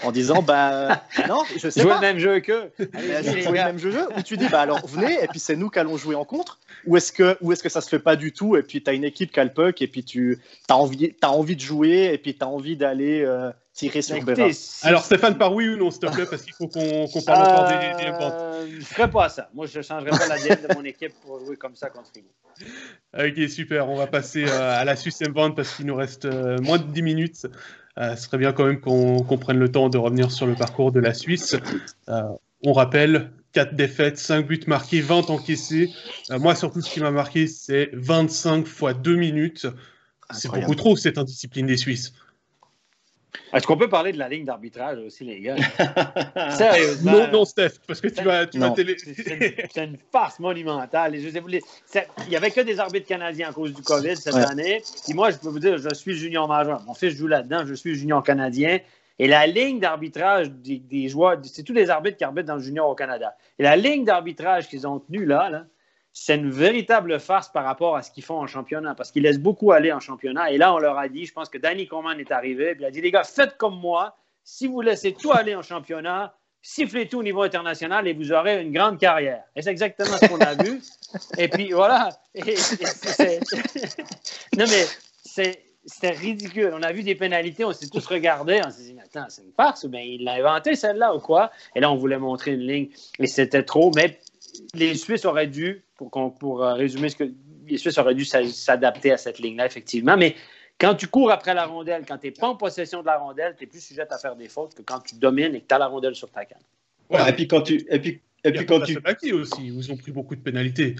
En disant bah non je sais jouer pas. le même jeu qu'eux le même jeu ou tu dis bah alors venez et puis c'est nous qui allons jouer en contre. Ou est-ce que ou est-ce que ça se fait pas du tout et puis tu as une équipe qui a le puck et puis tu as envie as envie de jouer et puis tu as envie d'aller euh, tirer sur Écoutez, alors Stéphane par oui ou non s'il te plaît parce qu'il faut qu'on parle encore des, des euh, je ferais pas ça moi je changerais pas l'ADN de mon équipe pour jouer comme ça contre Fribourg ok super on va passer euh, à la Suisse M20 parce qu'il nous reste moins de 10 minutes euh, ce serait bien quand même qu'on prenne le temps de revenir sur le parcours de la Suisse. Euh, on rappelle, 4 défaites, 5 buts marqués, 20 encaissés. Euh, moi, surtout, ce qui m'a marqué, c'est 25 fois 2 minutes. C'est beaucoup trop, cette indiscipline des Suisses. Est-ce qu'on peut parler de la ligne d'arbitrage aussi, les gars? Sérieusement. Non, non, Steph, parce que tu vas, tu vas télé. C'est une, farce monumentale. Je il n'y avait que des arbitres canadiens à cause du COVID cette année. Et moi, je peux vous dire, je suis junior majeur. Mon fils joue là-dedans, je suis junior canadien. Et la ligne d'arbitrage des, des, joueurs, c'est tous les arbitres qui arbitrent dans le junior au Canada. Et la ligne d'arbitrage qu'ils ont tenue là, là c'est une véritable farce par rapport à ce qu'ils font en championnat, parce qu'ils laissent beaucoup aller en championnat. Et là, on leur a dit, je pense que Danny Coleman est arrivé, il a dit, les gars, faites comme moi. Si vous laissez tout aller en championnat, sifflez tout au niveau international et vous aurez une grande carrière. Et c'est exactement ce qu'on a vu. Et puis voilà. non, mais c'était ridicule. On a vu des pénalités, on s'est tous regardés, on s'est dit, attends, c'est une farce, ou bien il l'a inventé celle-là ou quoi? Et là, on voulait montrer une ligne, et c'était trop. Mais les Suisses auraient dû, pour, pour euh, résumer ce que les Suisses auraient dû s'adapter à cette ligne-là, effectivement. Mais quand tu cours après la rondelle, quand tu n'es pas en possession de la rondelle, tu es plus sujet à faire des fautes que quand tu domines et que tu as la rondelle sur ta canne. Ouais, et puis quand tu. Et puis, et puis quand tu. aussi, ils ont pris beaucoup de pénalités.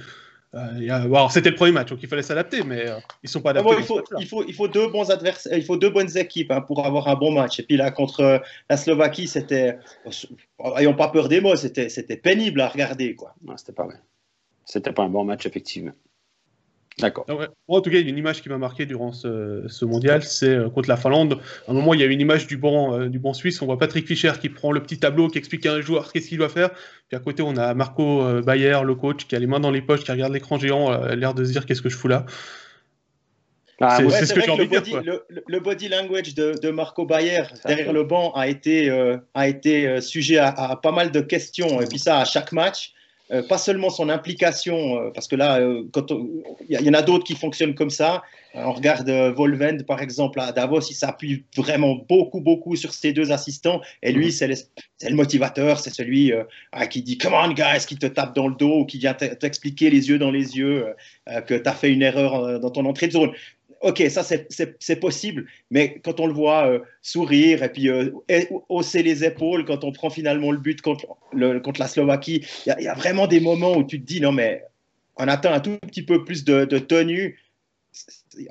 Euh, c'était le premier match, donc il fallait s'adapter, mais euh, ils sont pas ah adaptés. il, faut, il, faut, il, faut, deux bons adversaires, il faut deux bonnes équipes hein, pour avoir un bon match. Et puis là, contre euh, la Slovaquie, c'était, ayons pas peur des mots, c'était, c'était pénible à regarder, quoi. Non, c'était pas. C'était pas un bon match, effectivement. D'accord. en tout cas, il y a une image qui m'a marqué durant ce, mondial, c'est euh, contre la Finlande. À un moment, il y a une image du bon, euh, du bon Suisse. On voit Patrick Fischer qui prend le petit tableau, qui explique à un joueur qu'est-ce qu'il doit faire. Puis à côté, on a Marco euh, Bayer, le coach, qui a les mains dans les poches, qui regarde l'écran géant, l'air de se dire qu'est-ce que je fous là? Ah, c'est ce que j'ai envie de dire. Le, body language de, Marco Bayer derrière le banc a été, a été sujet à, à, pas mal de questions. Et puis ça, à chaque match. Pas seulement son implication, parce que là, il y, en a d'autres qui fonctionnent comme ça. on regarde Volvend, par exemple, à Davos, il s'appuie vraiment beaucoup, beaucoup sur ses deux assistants. Et lui, c'est le, motivateur, c'est celui ah, qui dit Come on, guys, qui te tape dans le dos ou qui vient t'expliquer les yeux dans les yeux que tu as fait une erreur dans ton entrée de zone. OK, ça c'est possible, mais quand on le voit euh, sourire et puis euh, hausser les épaules quand on prend finalement le but contre, le, contre la Slovaquie, il y, a vraiment des moments où tu te dis non mais on attend un tout petit peu plus de, tenue.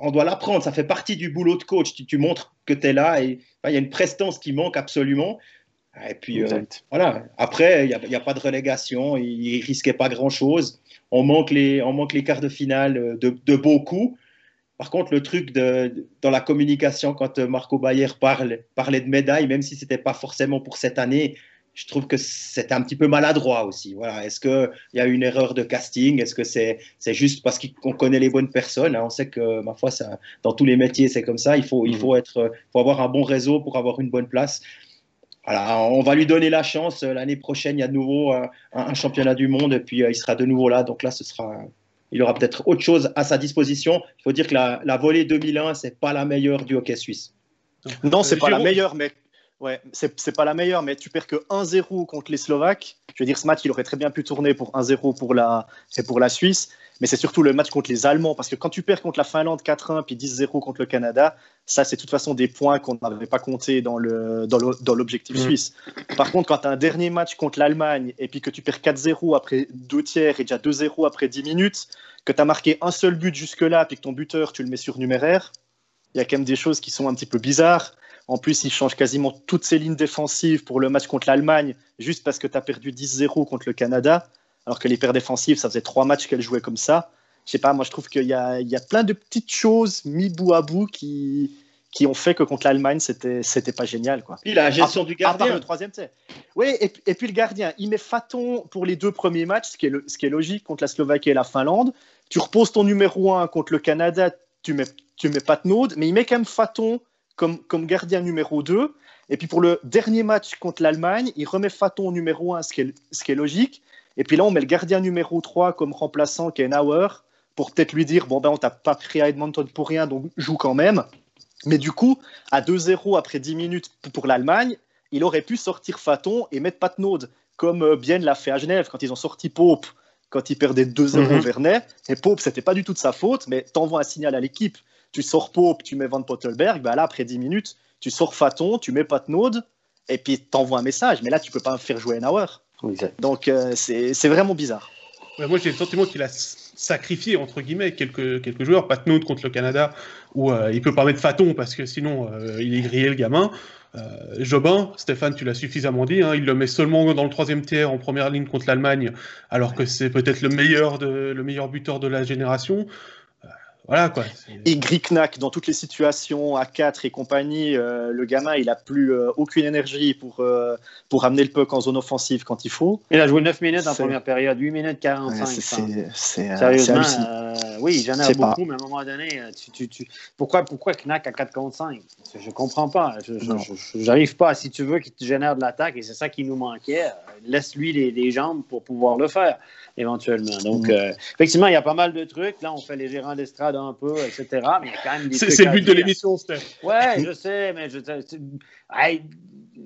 On doit l'apprendre, ça fait partie du boulot de coach. Tu, montres que tu es là et il y a une prestance qui manque absolument. Et puis euh, voilà, après, il n'y a, pas de relégation, il ne risquait pas grand-chose. On, manque les, on manque les quarts de finale de, de beaucoup. Par contre, le truc de, dans la communication, quand Marco Bayer parle, parlait de médailles, même si ce n'était pas forcément pour cette année, je trouve que c'était un petit peu maladroit aussi. Voilà. Est-ce qu'il y a une erreur de casting? Est-ce que c'est c'est juste parce qu'on connaît les bonnes personnes? Hein? On sait que, ma foi, ça, dans tous les métiers, c'est comme ça. Il faut, il faut, être, faut avoir un bon réseau pour avoir une bonne place. Voilà, on va lui donner la chance. L'année prochaine, il y a de nouveau un, un championnat du monde et puis euh, il sera de nouveau là. Donc là, ce sera, il aura peut-être autre chose à sa disposition. Il faut dire que la, volée 2001, c'est pas la meilleure du hockey suisse. Non, c'est pas la meilleure, mais ouais, c'est pas la meilleure, mais tu perds que 1-0 contre les Slovaques. Je veux dire, ce match, il aurait très bien pu tourner pour 1-0 pour la, pour la Suisse mais c'est surtout le match contre les Allemands, parce que quand tu perds contre la Finlande 4-1 puis 10-0 contre le Canada, ça c'est de toute façon des points qu'on n'avait pas compté dans l'objectif dans mm. suisse. Par contre, quand tu as un dernier match contre l'Allemagne et puis que tu perds 4-0 après deux tiers et déjà 2-0 après 10 minutes, que tu as marqué un seul but jusque-là puis que ton buteur tu le mets sur numéraire, il y a quand même des choses qui sont un petit peu bizarres. En plus, il change quasiment toutes ses lignes défensives pour le match contre l'Allemagne, juste parce que tu as perdu 10-0 contre le Canada alors que les paires défensives, ça faisait trois matchs qu'elles jouaient comme ça. Je sais pas, moi je trouve qu'il y a, il y a plein de petites choses mis bout à bout qui, qui ont fait que contre l'Allemagne, c'était, c'était pas génial. Quoi. Puis la gestion du gardien. le troisième, Oui, et, et, puis le gardien, il met Faton pour les deux premiers matchs, ce qui est, le, ce qui est logique contre la Slovaquie et la Finlande. Tu reposes ton numéro 1 contre le Canada, tu mets, tu mets Patnaud, mais il met quand même Faton comme, comme gardien numéro 2. Et puis pour le dernier match contre l'Allemagne, il remet Faton numéro 1, ce qui est, ce qui est logique. Et puis là, on met le gardien numéro 3 comme remplaçant, qui est Nauer, pour peut-être lui dire bon, ben, on t'a pas pris à Edmonton pour rien, donc joue quand même. Mais du coup, à 2-0 après 10 minutes pour l'Allemagne, il aurait pu sortir Faton et mettre Patnaud, comme euh, Bien l'a fait à Genève quand ils ont sorti Pope, quand ils perdaient 2-0 mm Vernet. Et Pope, c'était pas du tout de sa faute, mais t'envoies un signal à l'équipe. Tu sors Pope, tu mets Van Pottelberg, ben là, après 10 minutes, tu sors Faton, tu mets Patnaud, et puis t'envoies un message. Mais là, tu peux pas faire jouer Nauer. Donc euh, c'est vraiment bizarre. moi j'ai le sentiment qu'il a sacrifié entre guillemets quelques, quelques joueurs, Patnaud contre le Canada, où euh, il peut pas mettre Faton parce que sinon euh, il est grillé le gamin. Jobin, Stéphane, tu l'as suffisamment dit, hein, il le met seulement dans le troisième tiers en première ligne contre l'Allemagne, alors que c'est peut-être le meilleur, de, le meilleur buteur de la génération. Voilà quoi. Et Griknak, dans toutes les situations, à 4 et compagnie, euh, le gamin, il a plus euh, aucune énergie pour, euh, pour amener le puck en zone offensive quand il faut. Il a joué 9 minutes en première période, 8 minutes 45. c'est Sérieusement, oui, j'en ai beaucoup, mais à un moment donné, tu, tu, pourquoi, pourquoi Knack à 4 contre 5 Je ne comprends pas. Je n'arrive pas. Si tu veux qu'il te génère de l'attaque, et c'est ça qui nous manquait, laisse-lui les, les, jambes pour pouvoir le faire éventuellement. Donc, mm. effectivement, il y a pas mal de trucs. Là, on fait les gérants d'estrade un peu, etc. Mais il y a quand même des C'est le but de l'émission, Steph. Ouais, je sais, mais je,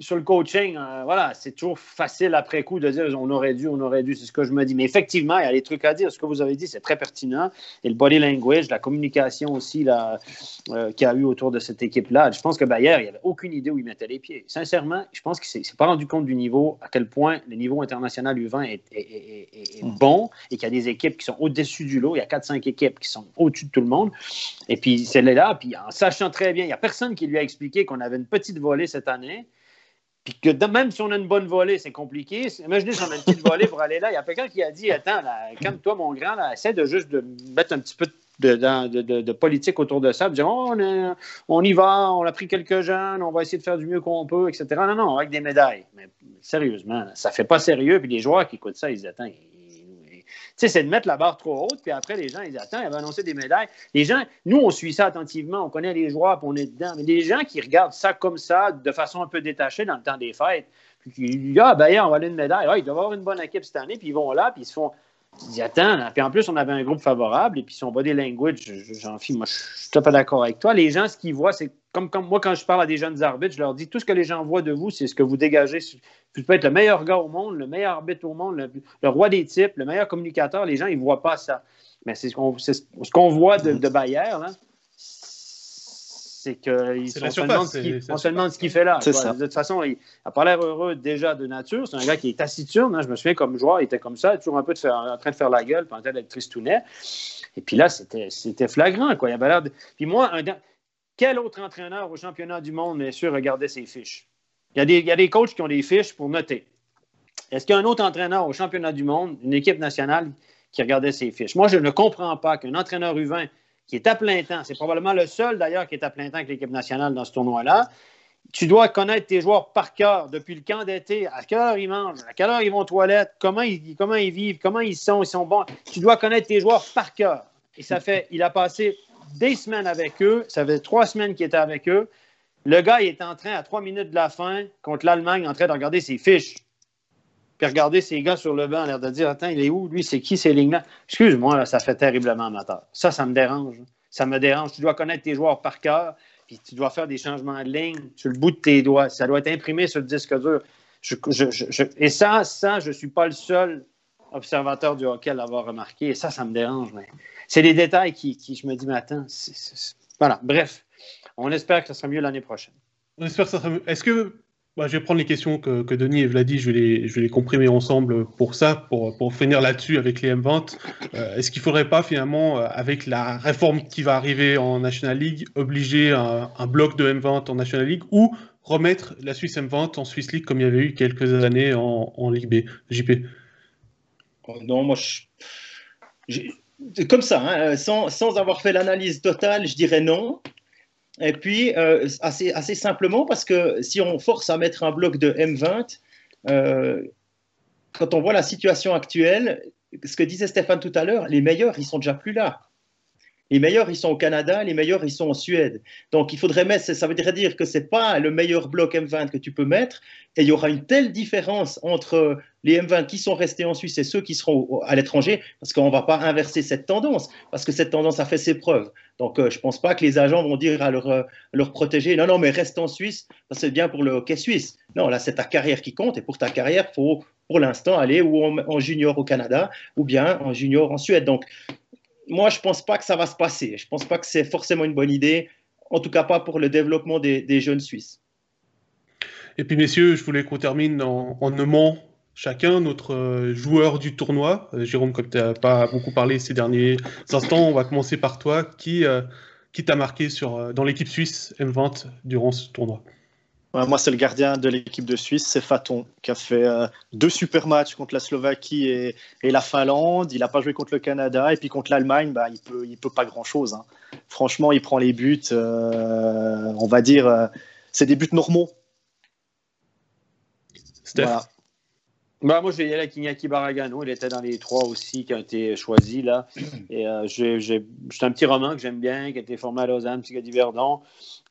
sur le coaching, euh, voilà, c'est toujours facile après coup de dire on aurait dû, on aurait dû, c'est ce que je me dis. Mais effectivement, il y a des trucs à dire. Ce que vous avez dit, c'est très pertinent. Et le body language, la communication aussi là, euh, qu'il y a eu autour de cette équipe-là. Je pense que Bayer, il n'y avait aucune idée où il mettait les pieds. Sincèrement, je pense qu'il ne s'est pas rendu compte du niveau, à quel point le niveau international U20 est, est, hmm. bon et qu'il y a des équipes qui sont au-dessus du lot. Il y a 4-5 équipes qui sont au-dessus de tout le monde. Et puis, c'est là, puis en sachant très bien, il n'y a personne qui lui a expliqué qu'on avait une petite volée cette année puis que même si on a une bonne volée, c'est compliqué. Imaginez si on a une petite volée pour aller là. Il y a quelqu'un qui a dit Attends, calme-toi, mon grand, là, essaie de juste de mettre un petit peu de, politique autour de ça. Dire, oh, on, on, y va, on a pris quelques jeunes, on va essayer de faire du mieux qu'on peut, etc. Non, non, avec des médailles. Mais sérieusement, ça fait pas sérieux. Puis les joueurs qui écoutent ça, ils disent Attends, sais, c'est de mettre la barre trop haute, puis après, les gens, ils disent Attends, il avait annoncé des médailles. Les gens, nous, on suit ça attentivement, on connaît les joueurs, puis on est dedans. Mais des gens qui regardent ça comme ça, de façon un peu détachée dans le temps des fêtes, puis qui disent Ah, ben, on va aller une médaille. Ah, il doit avoir une bonne équipe cette année, puis ils vont là, puis ils se font. Ils Attends, puis en plus, on avait un groupe favorable, et puis son body language, j'en fie, moi, je suis tout à fait d'accord avec toi. Les gens, ce qu'ils voient, c'est comme, comme moi, quand je parle à des jeunes arbitres, je leur dis tout ce que les gens voient de vous, c'est ce que vous dégagez. Tu peux être le meilleur gars au monde, le meilleur arbitre au monde, le, roi des types, le meilleur communicateur. Les gens, ils ne voient pas ça. Mais c'est ce qu'on ce qu'on voit de, de Bayer, c'est qu'ils se demandent ce qu'il fait là. De toute façon, il n'a pas l'air heureux déjà de nature. C'est un gars qui est taciturne. Hein. Je me souviens comme joueur, il était comme ça, toujours un peu de en train de faire la gueule, en train d'être tristounet. Et puis là, c'était flagrant. Quoi. Il avait l'air Puis moi, un, quel autre entraîneur au championnat du monde, bien sûr, regardait ses fiches? Il y, a des, il coachs qui ont des fiches pour noter. Est-ce qu'il y a un autre entraîneur au championnat du monde, une équipe nationale, qui regardait ses fiches? Moi, je ne comprends pas qu'un entraîneur U20 qui est à plein temps, c'est probablement le seul d'ailleurs qui est à plein temps avec l'équipe nationale dans ce tournoi-là, tu dois connaître tes joueurs par cœur depuis le camp d'été, à quelle heure ils mangent, à quelle heure ils vont aux toilettes, comment comment ils vivent, comment ils sont, ils sont bons. Tu dois connaître tes joueurs par cœur. Et ça fait, il a passé des semaines avec eux. Ça fait trois semaines qu'il était avec eux. Le gars, il est en train, à trois minutes de la fin, contre l'Allemagne, en train de regarder ses fiches. Puis regarder ses gars sur le banc, l'air de dire Attends, il est où, lui C'est qui ces lignes-là? Excuse-moi, ça fait terriblement amateur. Ça, ça me dérange. Ça me dérange. Tu dois connaître tes joueurs par cœur, puis tu dois faire des changements de ligne sur le bout de tes doigts. Ça doit être imprimé sur le disque dur. et ça, ça, je ne suis pas le seul observateur du hockey à l'avoir remarqué. Et ça, ça me dérange. Mais c'est des détails qui, je me dis, mais attends, voilà. Bref, on espère que ça sera mieux l'année prochaine. On espère que ça sera mieux. Est-ce que bah, je vais prendre les questions que, Denis et Vladi, je vais les, je les comprimer ensemble pour ça, pour, pour finir là-dessus avec les M20. Euh, est-ce qu'il ne faudrait pas finalement, euh, avec la réforme qui va arriver en National League, obliger un, bloc de M20 en National League ou remettre la Suisse M20 en Swiss League comme il y avait eu quelques années en, en Ligue B JP Non, moi comme ça, hein, sans, avoir fait l'analyse totale, je dirais non. Et puis, euh, assez, assez, simplement, parce que si on force à mettre un bloc de M20, euh, quand on voit la situation actuelle, ce que disait Stéphane tout à l'heure, les meilleurs, ils sont déjà plus là. Les meilleurs, ils sont au Canada, les meilleurs, ils sont en Suède. Donc, il faudrait mettre, ça veut dire que ce n'est pas le meilleur bloc M20 que tu peux mettre, et il y aura une telle différence entre les M20 qui sont restés en Suisse et ceux qui seront à l'étranger, parce qu'on ne va pas inverser cette tendance, parce que cette tendance a fait ses preuves. Donc, euh, je ne pense pas que les agents vont dire à leur, euh, leur protéger, non, non, mais reste en Suisse, c'est bien pour le hockey suisse. Non, là, c'est ta carrière qui compte, et pour ta carrière, il faut pour l'instant aller ou en, junior au Canada, ou bien en junior en Suède. Donc, moi, je ne pense pas que ça va se passer. Je ne pense pas que c'est forcément une bonne idée, en tout cas pas pour le développement des, jeunes Suisses. Et puis, messieurs, je voulais qu'on termine en, nommant chacun notre euh, joueur du tournoi. Euh, Jérôme, comme tu n'as pas beaucoup parlé ces derniers instants, on va commencer par toi. Qui, euh, qui t'a marqué sur, dans l'équipe suisse M20 durant ce tournoi? Moi, c'est le gardien de l'équipe de Suisse, c'est Faton, qui a fait euh, deux super matchs contre la Slovaquie et, la Finlande. Il n'a pas joué contre le Canada. Et puis contre l'Allemagne, bah, il ne peut, il peut pas grand-chose. Hein. Franchement, il prend les buts, euh, on va dire, euh, c'est des buts normaux. Steph? Bah, moi, je vais y aller avec Iñaki Baragano. Il était dans les trois aussi qui ont été choisis. Là. Et euh, j'ai, un petit roman que j'aime bien, qui a été formé à Lausanne, gars Verdon,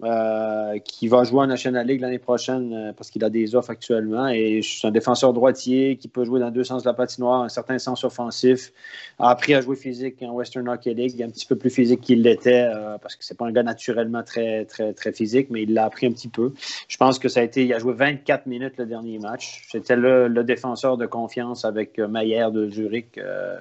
euh, qui va jouer en National League l'année prochaine euh, parce qu'il a des offres actuellement. Et je suis un défenseur droitier qui peut jouer dans deux sens de la patinoire, un certain sens offensif. A appris à jouer physique en Western Hockey League, un petit peu plus physique qu'il l'était parce que c'est pas un gars naturellement très, très, très physique, mais il l'a appris un petit peu. Je pense que ça a été, il a joué 24 minutes le dernier match. C'était le, le défenseur de confiance avec euh, Maillère de Zurich. Euh,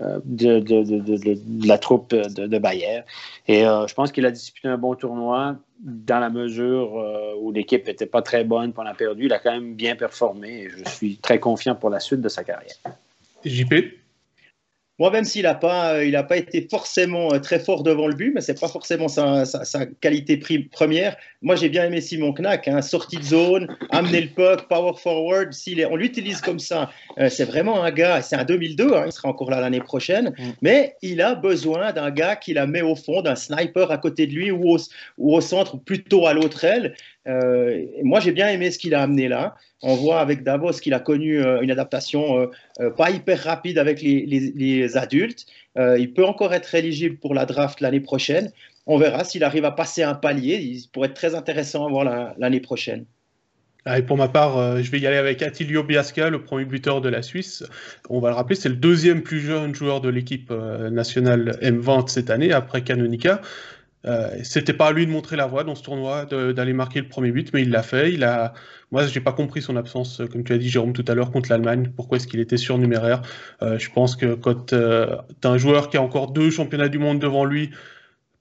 euh, de, la troupe de, Bayer. Et je pense qu'il a disputé un bon tournoi dans la mesure où l'équipe n'était pas très bonne pendant perdu. Il a quand même bien performé et je suis très confiant pour la suite de sa carrière. JP moi, même s'il n'a pas, euh, il pas été forcément euh, très fort devant le but, mais c'est pas forcément sa, qualité première. Moi, j'ai bien aimé Simon Knack, hein, sortie de zone, amener le puck, power forward. Est, on l'utilise comme ça, euh, c'est vraiment un gars. C'est un 2002, hein, il sera encore là l'année prochaine, mm. mais il a besoin d'un gars qui la met au fond, d'un sniper à côté de lui ou au, ou au centre, plutôt à l'autre aile. Euh, moi, j'ai bien aimé ce qu'il a amené là. On voit avec Davos qu'il a connu euh, une adaptation euh, pas hyper rapide avec les, adultes. il peut encore être éligible pour la draft l'année prochaine. On verra s'il arrive à passer un palier. Il pourrait être très intéressant à voir l'année prochaine. Ah, pour ma part, je vais y aller avec Attilio Biasca, le premier buteur de la Suisse. On va le rappeler, c'est le deuxième plus jeune joueur de l'équipe nationale M20 cette année, après Canonica. Euh, C'était pas à lui de montrer la voie dans ce tournoi, d'aller marquer le premier but, mais il l'a fait. Il a, moi, j'ai pas compris son absence, euh, comme tu as dit, Jérôme, tout à l'heure contre l'Allemagne. Pourquoi est-ce qu'il était surnuméraire? Je pense que quand as un joueur qui a encore deux championnats du monde devant lui,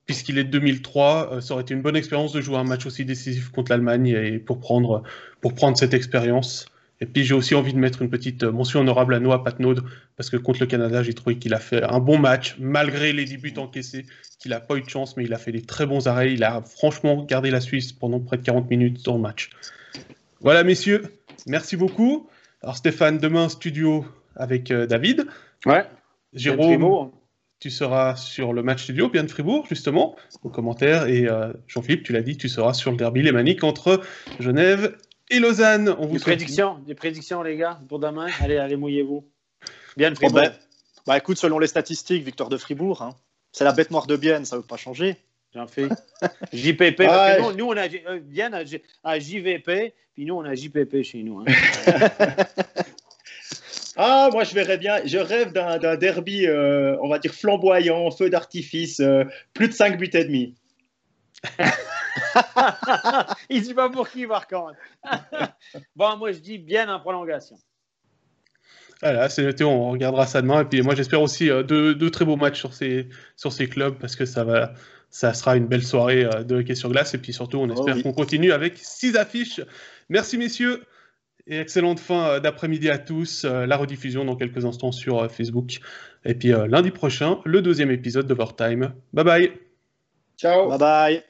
puisqu'il est de 2003, euh, ça aurait été une bonne expérience de jouer un match aussi décisif contre l'Allemagne et pour prendre, pour prendre cette expérience. Et puis j'ai aussi envie de mettre une petite mention honorable à Noah Patnaud, parce que contre le Canada, j'ai trouvé qu'il a fait un bon match, malgré les débuts encaissés, qu'il n'a pas eu de chance, mais il a fait des très bons arrêts. Il a franchement gardé la Suisse pendant près de 40 minutes dans le match. Voilà, messieurs, merci beaucoup. Alors Stéphane, demain, studio avec euh, David. Ouais. Jérôme, tu seras sur le match studio, bien de Fribourg, justement, aux commentaires. Et euh, Jean-Philippe, tu l'as dit, tu seras sur le derby lémanique entre Genève et Lausanne. On vous des, prédictions, des prédictions, les gars, pour demain Allez, allez, mouillez-vous. Bien de Fribourg. Ben, bah, écoute, selon les statistiques, victoire de Fribourg. Hein. C'est la bête noire de Bienne, ça ne veut pas changer. J'en fais. JPP. Ah, nous, on a euh, Bienne à, JVP, puis nous, on a JPP chez nous. Hein. Ah, moi, je verrais bien. Je rêve d'un derby, euh, on va dire flamboyant, feu d'artifice, euh, plus de 5 buts et demi. il dit pas pour qui, par contre. bon, moi, je dis bien en prolongation. Voilà, c'est noté, on regardera ça demain. Et puis moi, j'espère aussi euh, deux, très beaux matchs sur ces, sur ces clubs parce que ça, va, ça sera une belle soirée de hockey sur glace. Et puis surtout, on oh espère qu'on continue avec six affiches. Merci, messieurs. Et excellente fin euh, d'après-midi à tous. Euh, la rediffusion dans quelques instants sur euh, Facebook. Et puis lundi prochain, le deuxième épisode d'Overtime. Bye bye. Ciao. Bye bye.